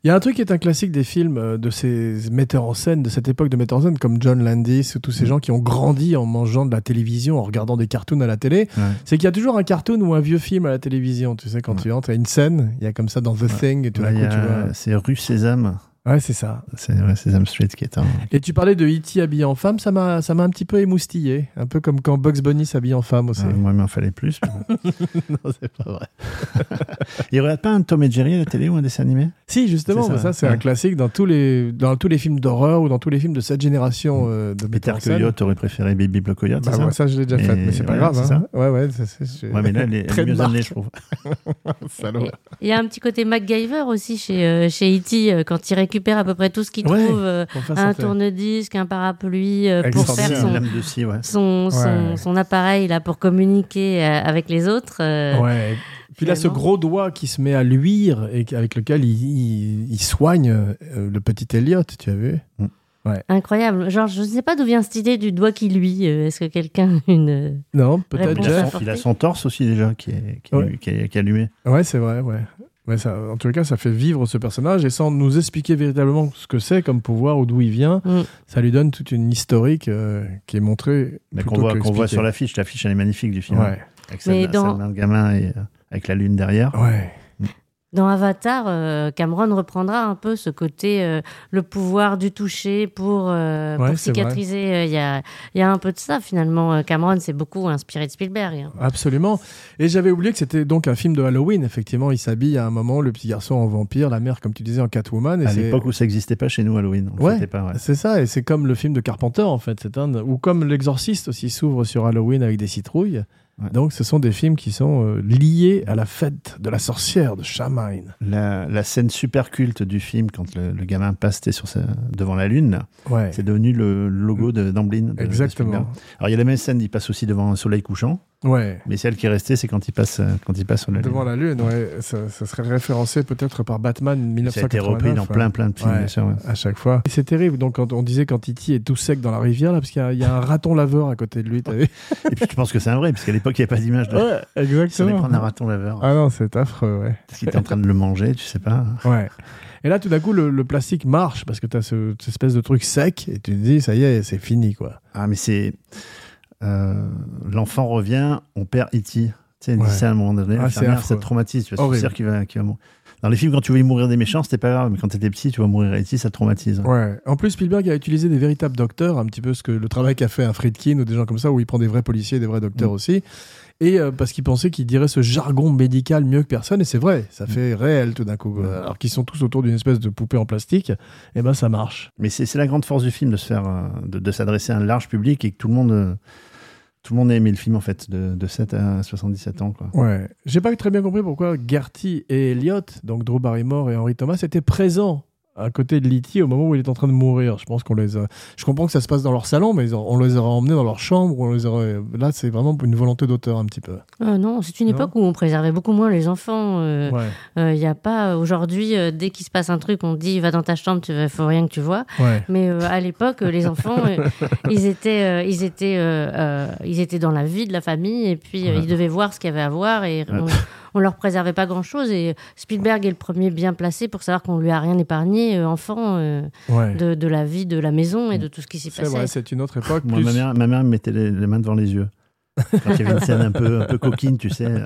A: Il y a un truc qui est un classique des films euh, de ces metteurs en scène, de cette époque de metteurs en scène, comme John Landis ou tous ces gens qui ont grandi en mangeant de la télévision, en regardant des cartoons à la télé.
C: Ouais.
A: C'est qu'il y a toujours un cartoon ou un vieux film à la télévision. Tu sais, quand
C: Ouais.
A: tu entres, il y a une scène, il y a comme ça dans The Thing, et tout d'un
C: il y
A: coup,
C: a-
A: tu vois.
C: c'est rue Sésame.
A: Ouais, c'est ça.
C: C'est ouais, Sésame Street qui est un.
A: Et tu parlais de E.T. habillé en femme, ça m'a ça m'a un petit peu émoustillé. Un peu comme quand Bugs Bunny s'habille en femme aussi.
C: Ah, moi, il m'en fallait plus. mais (laughs)
A: non, c'est pas vrai. (laughs)
C: Il regarde pas un Tom et Jerry à la télé ou un dessin animé?
A: Si, justement,
C: ça,
A: c'est
C: ouais.
A: un classique dans tous les, dans tous les films d'horreur ou dans tous les films de cette génération euh, de
C: Peter. Coyote aurait préféré Baby Block Coyote,
A: Bah,
C: ça?
A: je l'ai déjà fait, mais c'est pas
C: ouais,
A: grave.
C: c'est
A: hein. Ouais, ouais, c'est-
C: Ouais, mais là, elle est, (laughs) mieux amenée, je trouve.
A: Salaud.
B: Il y a un petit côté MacGyver aussi chez, euh, chez E.T. euh, quand il récupère à peu près tout ce qu'il
A: Ouais.
B: trouve. euh, un tourne-disque, un parapluie euh, pour faire son,
C: lame de scie, ouais.
B: son, son,
A: Ouais.
B: son appareil là pour communiquer euh, avec les autres. euh,
A: Ouais. Puis là, ce gros doigt qui se met à luire et avec lequel il, il- il soigne euh, le petit Elliot, tu as vu
B: Incroyable. Genre, je ne sais pas d'où vient cette idée du doigt qui luit. Euh, Est-ce que quelqu'un a une
A: Non, peut-être
C: Il a,
A: Jeff.
C: son, il a son torse aussi déjà qui est, qui est,
A: Ouais.
C: qui est- qui est allumé.
A: Ouais, c'est vrai, ouais. Ouais, ça, en tout cas, ça fait vivre ce personnage et sans nous expliquer véritablement ce que c'est comme pouvoir ou d'où il vient,
B: Mm.
A: ça lui donne toute une historique euh, qui est montrée.
C: Mais qu'on voit, qu'on voit sur l'affiche. L'affiche, elle est magnifique du film.
A: Ouais,
C: Avec Salma,
B: dans-
C: gamin et euh, avec la lune derrière.
A: ouais.
B: Dans Avatar, euh, Cameron reprendra un peu ce côté, euh, le pouvoir du toucher pour, euh,
A: Ouais,
B: pour cicatriser. Euh, Il y, a, il y a un peu de ça finalement. Cameron s'est beaucoup inspiré de Spielberg. hein.
A: Absolument. Et j'avais oublié que c'était donc un film de Halloween. Effectivement, il s'habille à un moment, le petit garçon en vampire, la mère, comme tu disais, en Catwoman. Et
C: À
A: c'est-
C: l'époque où ça n'existait pas chez nous, Halloween. On
A: Ouais.
C: pas, ouais.
A: C'est ça, et c'est comme le film de Carpenter en fait, c'est un ou comme l'exorciste aussi s'ouvre sur Halloween avec des citrouilles.
C: Ouais.
A: Donc ce sont des films qui sont euh, liés à la fête de la sorcière de Samhain.
C: La, la scène super culte du film, quand le, le gamin passe t'es sur sa- devant la lune,
A: Ouais.
C: c'est devenu le logo d'Amblin. de-
A: Exactement.
C: Alors il y a la même scène, il passe aussi devant un soleil couchant,
A: Ouais.
C: mais celle qui est restée, c'est quand il passe, euh, quand il passe sur la
A: Devant
C: lune.
A: la lune, ouais, ça, ça serait référencé peut-être par Batman
C: Ça a été
A: 1989.
C: repris dans
A: ouais.
C: plein plein de films,
A: Ouais.
C: bien sûr. ouais.
A: À chaque fois. C'est terrible. Donc, quand on disait quand Titi est tout sec dans la rivière, là, parce qu'il y a- il y, a un raton laveur à côté de lui, vu
C: Et puis tu penses que c'est un vrai, parce qu'à l'époque, il n'y avait pas d'image de.
A: Ouais, exactement.
C: prendre un raton laveur.
A: Ah non, c'est affreux, ouais.
C: Parce qu'il était en train de le manger, tu sais pas.
A: Ouais. Et là, tout d'un coup, le, le plastique marche parce que tu as ce, cette espèce de truc sec et tu te dis, ça y est, c'est fini, quoi.
C: Ah, mais c'est. Euh, L'enfant revient, on perd E.T. Tu sais,
A: Ouais.
C: à un moment donné,
A: Ah,
C: ça te traumatise. Tu c'est sûr qu'il va, mourir. Dans les films, quand tu voyais mourir des méchants, c'était pas grave, mais quand t'étais petit, tu vas mourir ici, ça te traumatise.
A: Ouais. En plus, Spielberg a utilisé des véritables docteurs, un petit peu ce que le travail qu'a fait un Friedkin ou des gens comme ça, où il prend des vrais policiers, des vrais docteurs
C: Mm.
A: aussi. Et euh, parce qu'il pensait qu'il dirait ce jargon médical mieux que personne, et c'est vrai, ça
C: Mm.
A: fait réel tout d'un coup. Alors qu'ils sont tous autour d'une espèce de poupée en plastique, et ben ça marche.
C: Mais c'est la grande force du film de se faire, euh, de, de s'adresser à un large public et que tout le monde, euh, tout le monde a aimé le film en fait, de, de 7 à 77 ans. Quoi.
A: Ouais. J'ai pas très bien compris pourquoi Gertie et Elliot, donc Drew Barrymore et Henry Thomas, étaient présents à côté de Letty au moment où il est en train de mourir. Je pense qu'on les a... Je comprends que ça se passe dans leur salon, mais on les aurait emmenés dans leur chambre. On les aurait... Là, c'est vraiment une volonté d'auteur un petit peu.
B: Euh, non, c'est une
A: Non.
B: époque où on préservait beaucoup moins les enfants. euh,
A: Ouais.
B: Il n'y a pas aujourd'hui, euh, dès qu'il se passe un truc, on dit va dans ta chambre, il faut rien que tu vois.
A: Ouais.
B: Mais euh, à l'époque, euh, les (laughs) enfants, euh, ils étaient, euh, ils étaient, euh, euh, ils étaient dans la vie de la famille et puis euh,
A: Ouais.
B: ils devaient voir ce qu'il y avait à voir et on, on leur préservait pas grand chose. Et Spielberg est le premier bien placé pour savoir qu'on lui a rien épargné, euh, enfant, euh,
A: Ouais.
B: de, de la vie de la maison et de tout ce qui s'y
A: C'est vrai,
B: passait.
A: c'est une autre époque.
C: Moi,
A: plus-
C: ma, mère, ma mère mettait les, les mains devant les yeux. Quand il y avait une scène un peu, un peu coquine, tu sais. euh,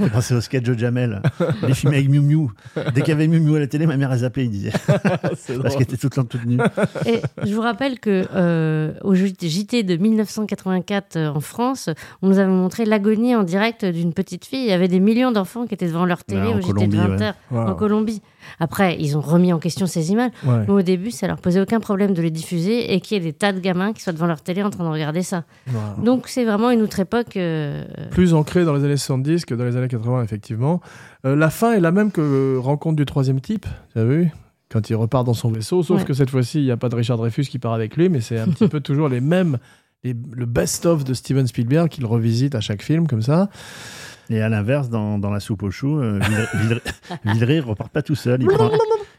C: J'ai pensé au sketch de Jamel. Les films avec Miu Miu. Dès qu'il y avait Miu Miu à la télé, ma mère, elle zappait, il disait. (laughs) Parce qu'elle était toute, toute nue.
B: Et je vous rappelle que euh, au JT de 1984 euh, en France, on nous avait montré l'agonie en direct d'une petite fille. Il y avait des millions d'enfants qui étaient devant leur télé
C: Ouais, en
B: au JT de
C: Colombie,
B: 20
C: ouais.
B: heures
A: Wow.
B: en Colombie. Après, ils ont remis en question ces images.
A: Ouais.
B: Mais au début, ça leur posait aucun problème de les diffuser et qu'il y ait des tas de gamins qui soient devant leur télé en train de regarder ça.
A: Wow.
B: Donc c'est vraiment une autre époque. euh,
A: Plus ancré dans les années 70 que dans les années 80, effectivement. Euh, la fin est la même que euh, Rencontre du troisième type, tu as vu? Quand il repart dans son vaisseau, sauf
B: Ouais.
A: que cette fois-ci, il n'y a pas de Richard Dreyfus qui part avec lui, mais c'est un (laughs) petit peu toujours les mêmes, les- le best-of de Steven Spielberg qu'il revisite à chaque film, comme ça.
C: Et à l'inverse, dans, dans la soupe aux choux, euh, (laughs) Villeray- repart pas tout seul. Il prend,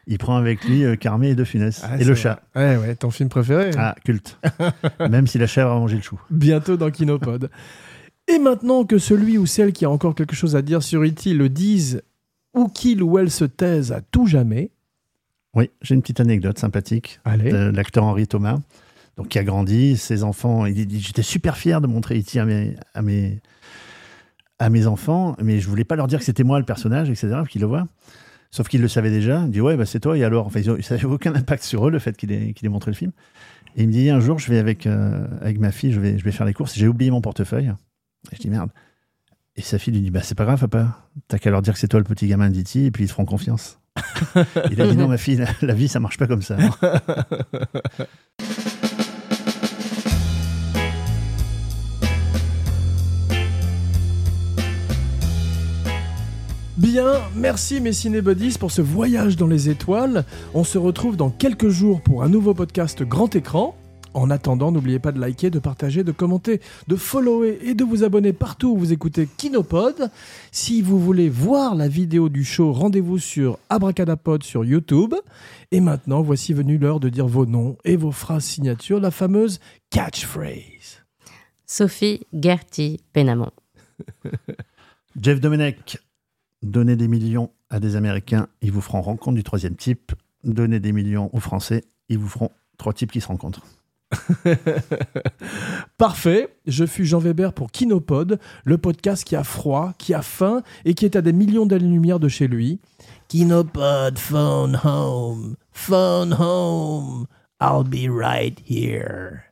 C: il prend avec lui euh, Carmé et De Funès.
A: Ah,
C: et le
A: vrai.
C: chat.
A: Ouais, ouais, ton film préféré.
C: Ah, culte. (laughs) Même si la chèvre a mangé le chou.
A: bientôt dans Kinopod. Et maintenant que celui ou celle qui a encore quelque chose à dire sur E.T. le dise, ou qu'il ou elle se taise à tout jamais,
C: Oui, j'ai une petite anecdote sympathique.
A: allez.
C: de l'acteur Henri Thomas, donc qui a grandi, ses enfants. Il dit J'étais super fier de montrer E.T. à mes, à, mes, à mes enfants, mais je voulais pas leur dire que c'était moi le personnage, etc., qu'ils le voient. Sauf qu'ils le savaient déjà. Il dit Ouais, bah, c'est toi, et alors Enfin, ils ont- ça n'avait aucun impact sur eux, le fait qu'il ait, montré le film. Et il me dit Un jour, je vais avec, euh, avec ma fille, je vais, je vais faire les courses, j'ai oublié mon portefeuille. Et je dis Merde. Et sa fille lui dit Bah, c'est pas grave, papa. T'as qu'à leur dire que c'est toi le petit gamin d'E.T., et puis ils te feront confiance. (laughs) il a dit Non, ma fille, la, la vie, ça marche pas comme ça. (laughs)
A: Bien, merci mes cinébuddies pour ce voyage dans les étoiles. On se retrouve dans quelques jours pour un nouveau podcast grand écran. En attendant, n'oubliez pas de liker, de partager, de commenter, de follower et de vous abonner partout où vous écoutez Kinopod. Si vous voulez voir la vidéo du show, rendez-vous sur Abracadapod sur YouTube. Et maintenant, voici venue l'heure de dire vos noms et vos phrases signatures, la fameuse catchphrase.
B: Sophie Gertie Pénamon. (laughs)
C: Jeff Domenech, donnez des millions à des Américains, ils vous feront rencontre du troisième type. Donnez des millions aux Français, ils vous feront trois types qui se rencontrent. (laughs)
A: Parfait, je fus Jean Weber pour Kinopod, le podcast qui a froid, qui a faim et qui est à des millions d'années-lumière de chez lui. Kinopod, phone home, phone home, I'll be right here.